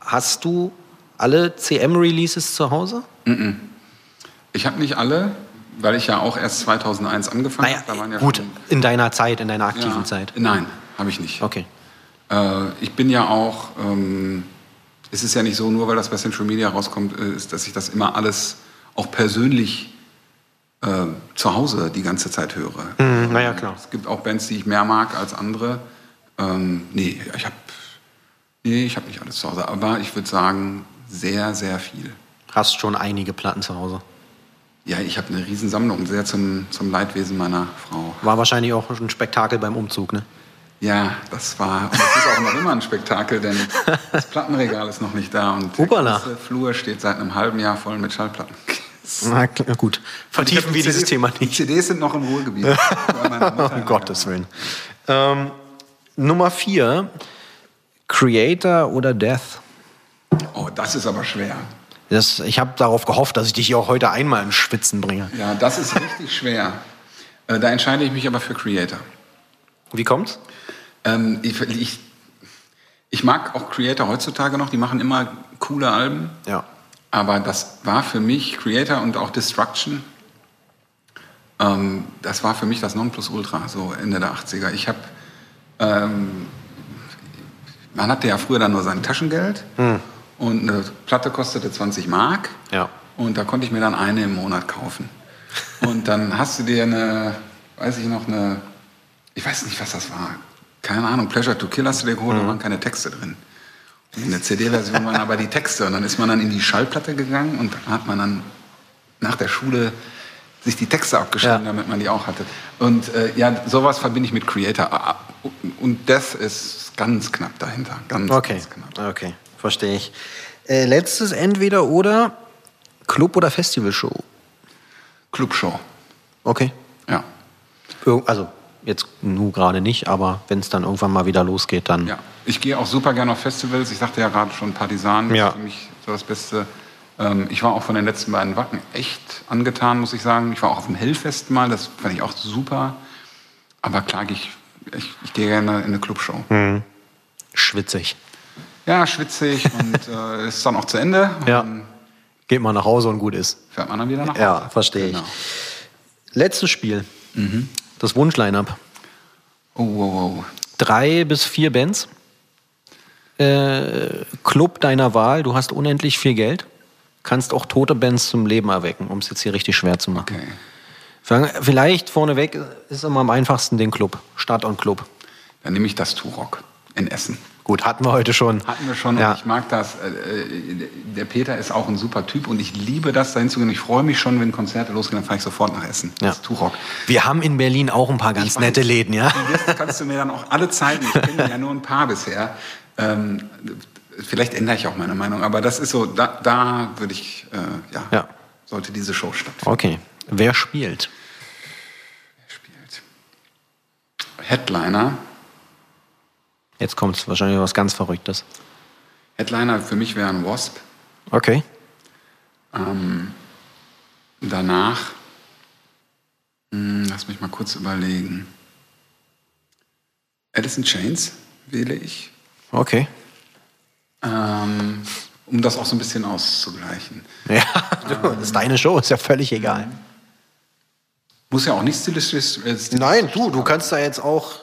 hast du alle CM-Releases zu Hause? Ich habe nicht alle, weil ich ja auch erst 2001 angefangen Naja, habe. Ja gut, schon- in deiner Zeit, in deiner aktiven ja, Zeit. Nein, habe ich nicht. Okay. Äh, ich bin ja auch, ähm, es ist ja nicht so, nur weil das bei Central Media rauskommt, äh, ist, dass ich das immer alles auch persönlich äh, zu Hause die ganze Zeit höre. Mhm, na ja, klar. Es gibt auch Bands, die ich mehr mag als andere. Ähm, nee, ich habe nee, ich hab nicht alles zu Hause, aber ich würde sagen, sehr, sehr viel. Hast schon einige Platten zu Hause. Ja, ich habe eine Riesensammlung, sehr zum, zum Leidwesen meiner Frau. War wahrscheinlich auch ein Spektakel beim Umzug, ne? Ja, das war, und das ist auch noch immer ein Spektakel, denn das Plattenregal ist noch nicht da und der Hoppala. ganze Flur steht seit einem halben Jahr voll mit Schallplatten. Na kl- gut. Vertiefen wir dieses Thema Die nicht. CDs sind noch im Ruhrgebiet. Um Gottes Willen. Ähm, Nummer vier, Creator oder Death? Oh, das ist aber schwer. Das, ich habe darauf gehofft, dass ich dich hier auch heute einmal ins Schwitzen bringe. Ja, das ist richtig schwer. Äh, Da entscheide ich mich aber für Creator. Wie kommt's? Ähm, ich, ich, ich mag auch Creator heutzutage noch, die machen immer coole Alben. Ja. Aber das war für mich Creator und auch Destruction. Ähm, das war für mich das Nonplusultra, so Ende der 80er. Ich habe, ähm, man hatte ja früher dann nur sein Taschengeld und eine Platte kostete 20 Mark. Ja. Und da konnte ich mir dann eine im Monat kaufen. Und dann hast du dir eine, weiß ich noch, eine, ich weiß nicht, was das war. Keine Ahnung, Pleasure to Kill hast du dir geholt, da waren keine Texte drin. In der CD-Version waren aber die Texte. Und dann ist man dann in die Schallplatte gegangen und hat man dann nach der Schule sich die Texte abgeschrieben, Ja. damit man die auch hatte. Und äh, ja, sowas verbinde ich mit Creator. Ah, Und Death ist ganz knapp dahinter. Ganz, Okay. ganz knapp. Okay, verstehe ich. Äh, letztes entweder oder Club oder Festivalshow. Clubshow. Okay. Ja. Also jetzt nur gerade nicht, aber wenn es dann irgendwann mal wieder losgeht, dann. Ja, ich gehe auch super gerne auf Festivals. Ich sagte ja gerade schon, Partisan Ja. ist für mich so das Beste. Ähm, ich war auch von den letzten beiden Wacken echt angetan, muss ich sagen. Ich war auch auf dem Hellfest mal, das fand ich auch super. Aber klar, ich, ich, ich gehe gerne in eine Clubshow. Hm. Schwitzig. Ja, schwitzig und äh, ist dann auch zu Ende. Und Ja. Geht mal nach Hause und gut ist. fährt man dann wieder nach Hause. Ja, verstehe Genau. ich. Letztes Spiel. Das Wunschline-up. Oh, wow, wow. Drei bis vier Bands. Äh, Club deiner Wahl. Du hast unendlich viel Geld. Kannst auch tote Bands zum Leben erwecken, um es jetzt hier richtig schwer zu machen. Okay. Vielleicht vorneweg ist immer am einfachsten den Club. Start und Club. Dann nehme ich das Turok in Essen. Gut, hatten wir heute schon. Hatten wir schon Ja. und ich mag das. Äh, äh, Der Peter ist auch ein super Typ und ich liebe das, dahin zu gehen. Ich freue mich schon, wenn Konzerte losgehen, dann fahre ich sofort nach Essen. Ja. Das Turok. Wir haben in Berlin auch ein paar ganz nette Läden, ja? Die kannst du mir dann auch alle zeigen. Ich kenne ja nur ein paar bisher. Ähm, vielleicht ändere ich auch meine Meinung, aber das ist so, da, da würde ich, äh, ja, Ja. sollte diese Show stattfinden. Okay. Wer spielt? Spielt. Headliner. Jetzt kommt wahrscheinlich was ganz Verrücktes. Headliner für mich wären Wasp. Okay. Ähm, danach, hm, lass mich mal kurz überlegen. Alice in Chains wähle ich, Okay. ähm, um das auch so ein bisschen auszugleichen. Ja, du, das ist deine Show, ist ja völlig egal. Muss ja auch nicht stilistisch. Äh, stilistisch Nein, du, du kannst da jetzt auch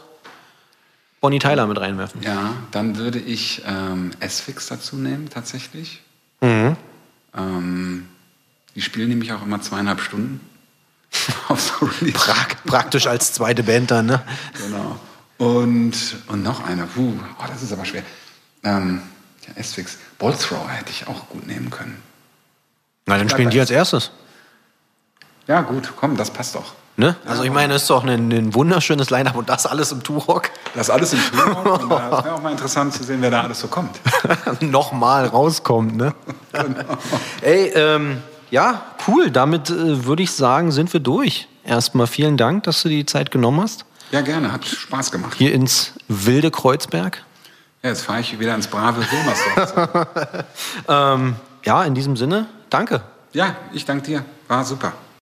Bonnie Tyler mit reinwerfen. Ja, dann würde ich ähm, S-Fix dazu nehmen, tatsächlich. Mhm. Ähm, die spielen nämlich auch immer zweieinhalb Stunden. Auf so Release. Prag, praktisch als zweite Band dann, ne? Genau. Und, und noch eine. Puh, oh, das ist aber schwer. Ähm, ja, S-Fix. Ballthrower hätte ich auch gut nehmen können. Na, dann spielen die als erstes. Ja, gut, komm, das passt doch. Ne? Also ich meine, es ist doch ein, ein wunderschönes Line-Up und das alles im Turok. Das alles im Tour. und da wäre auch mal interessant zu sehen, wer da alles so kommt. Nochmal rauskommt, ne? Ey, ähm, ja, cool. Damit äh, würde ich sagen, sind wir durch. Erstmal vielen Dank, dass du die Zeit genommen hast. Ja, gerne, hat Spaß gemacht. Hier ins wilde Kreuzberg. Ja, jetzt fahre ich wieder ins brave Wilmersdorf. Ähm, ja, in diesem Sinne, danke. ja, ich danke dir. War super.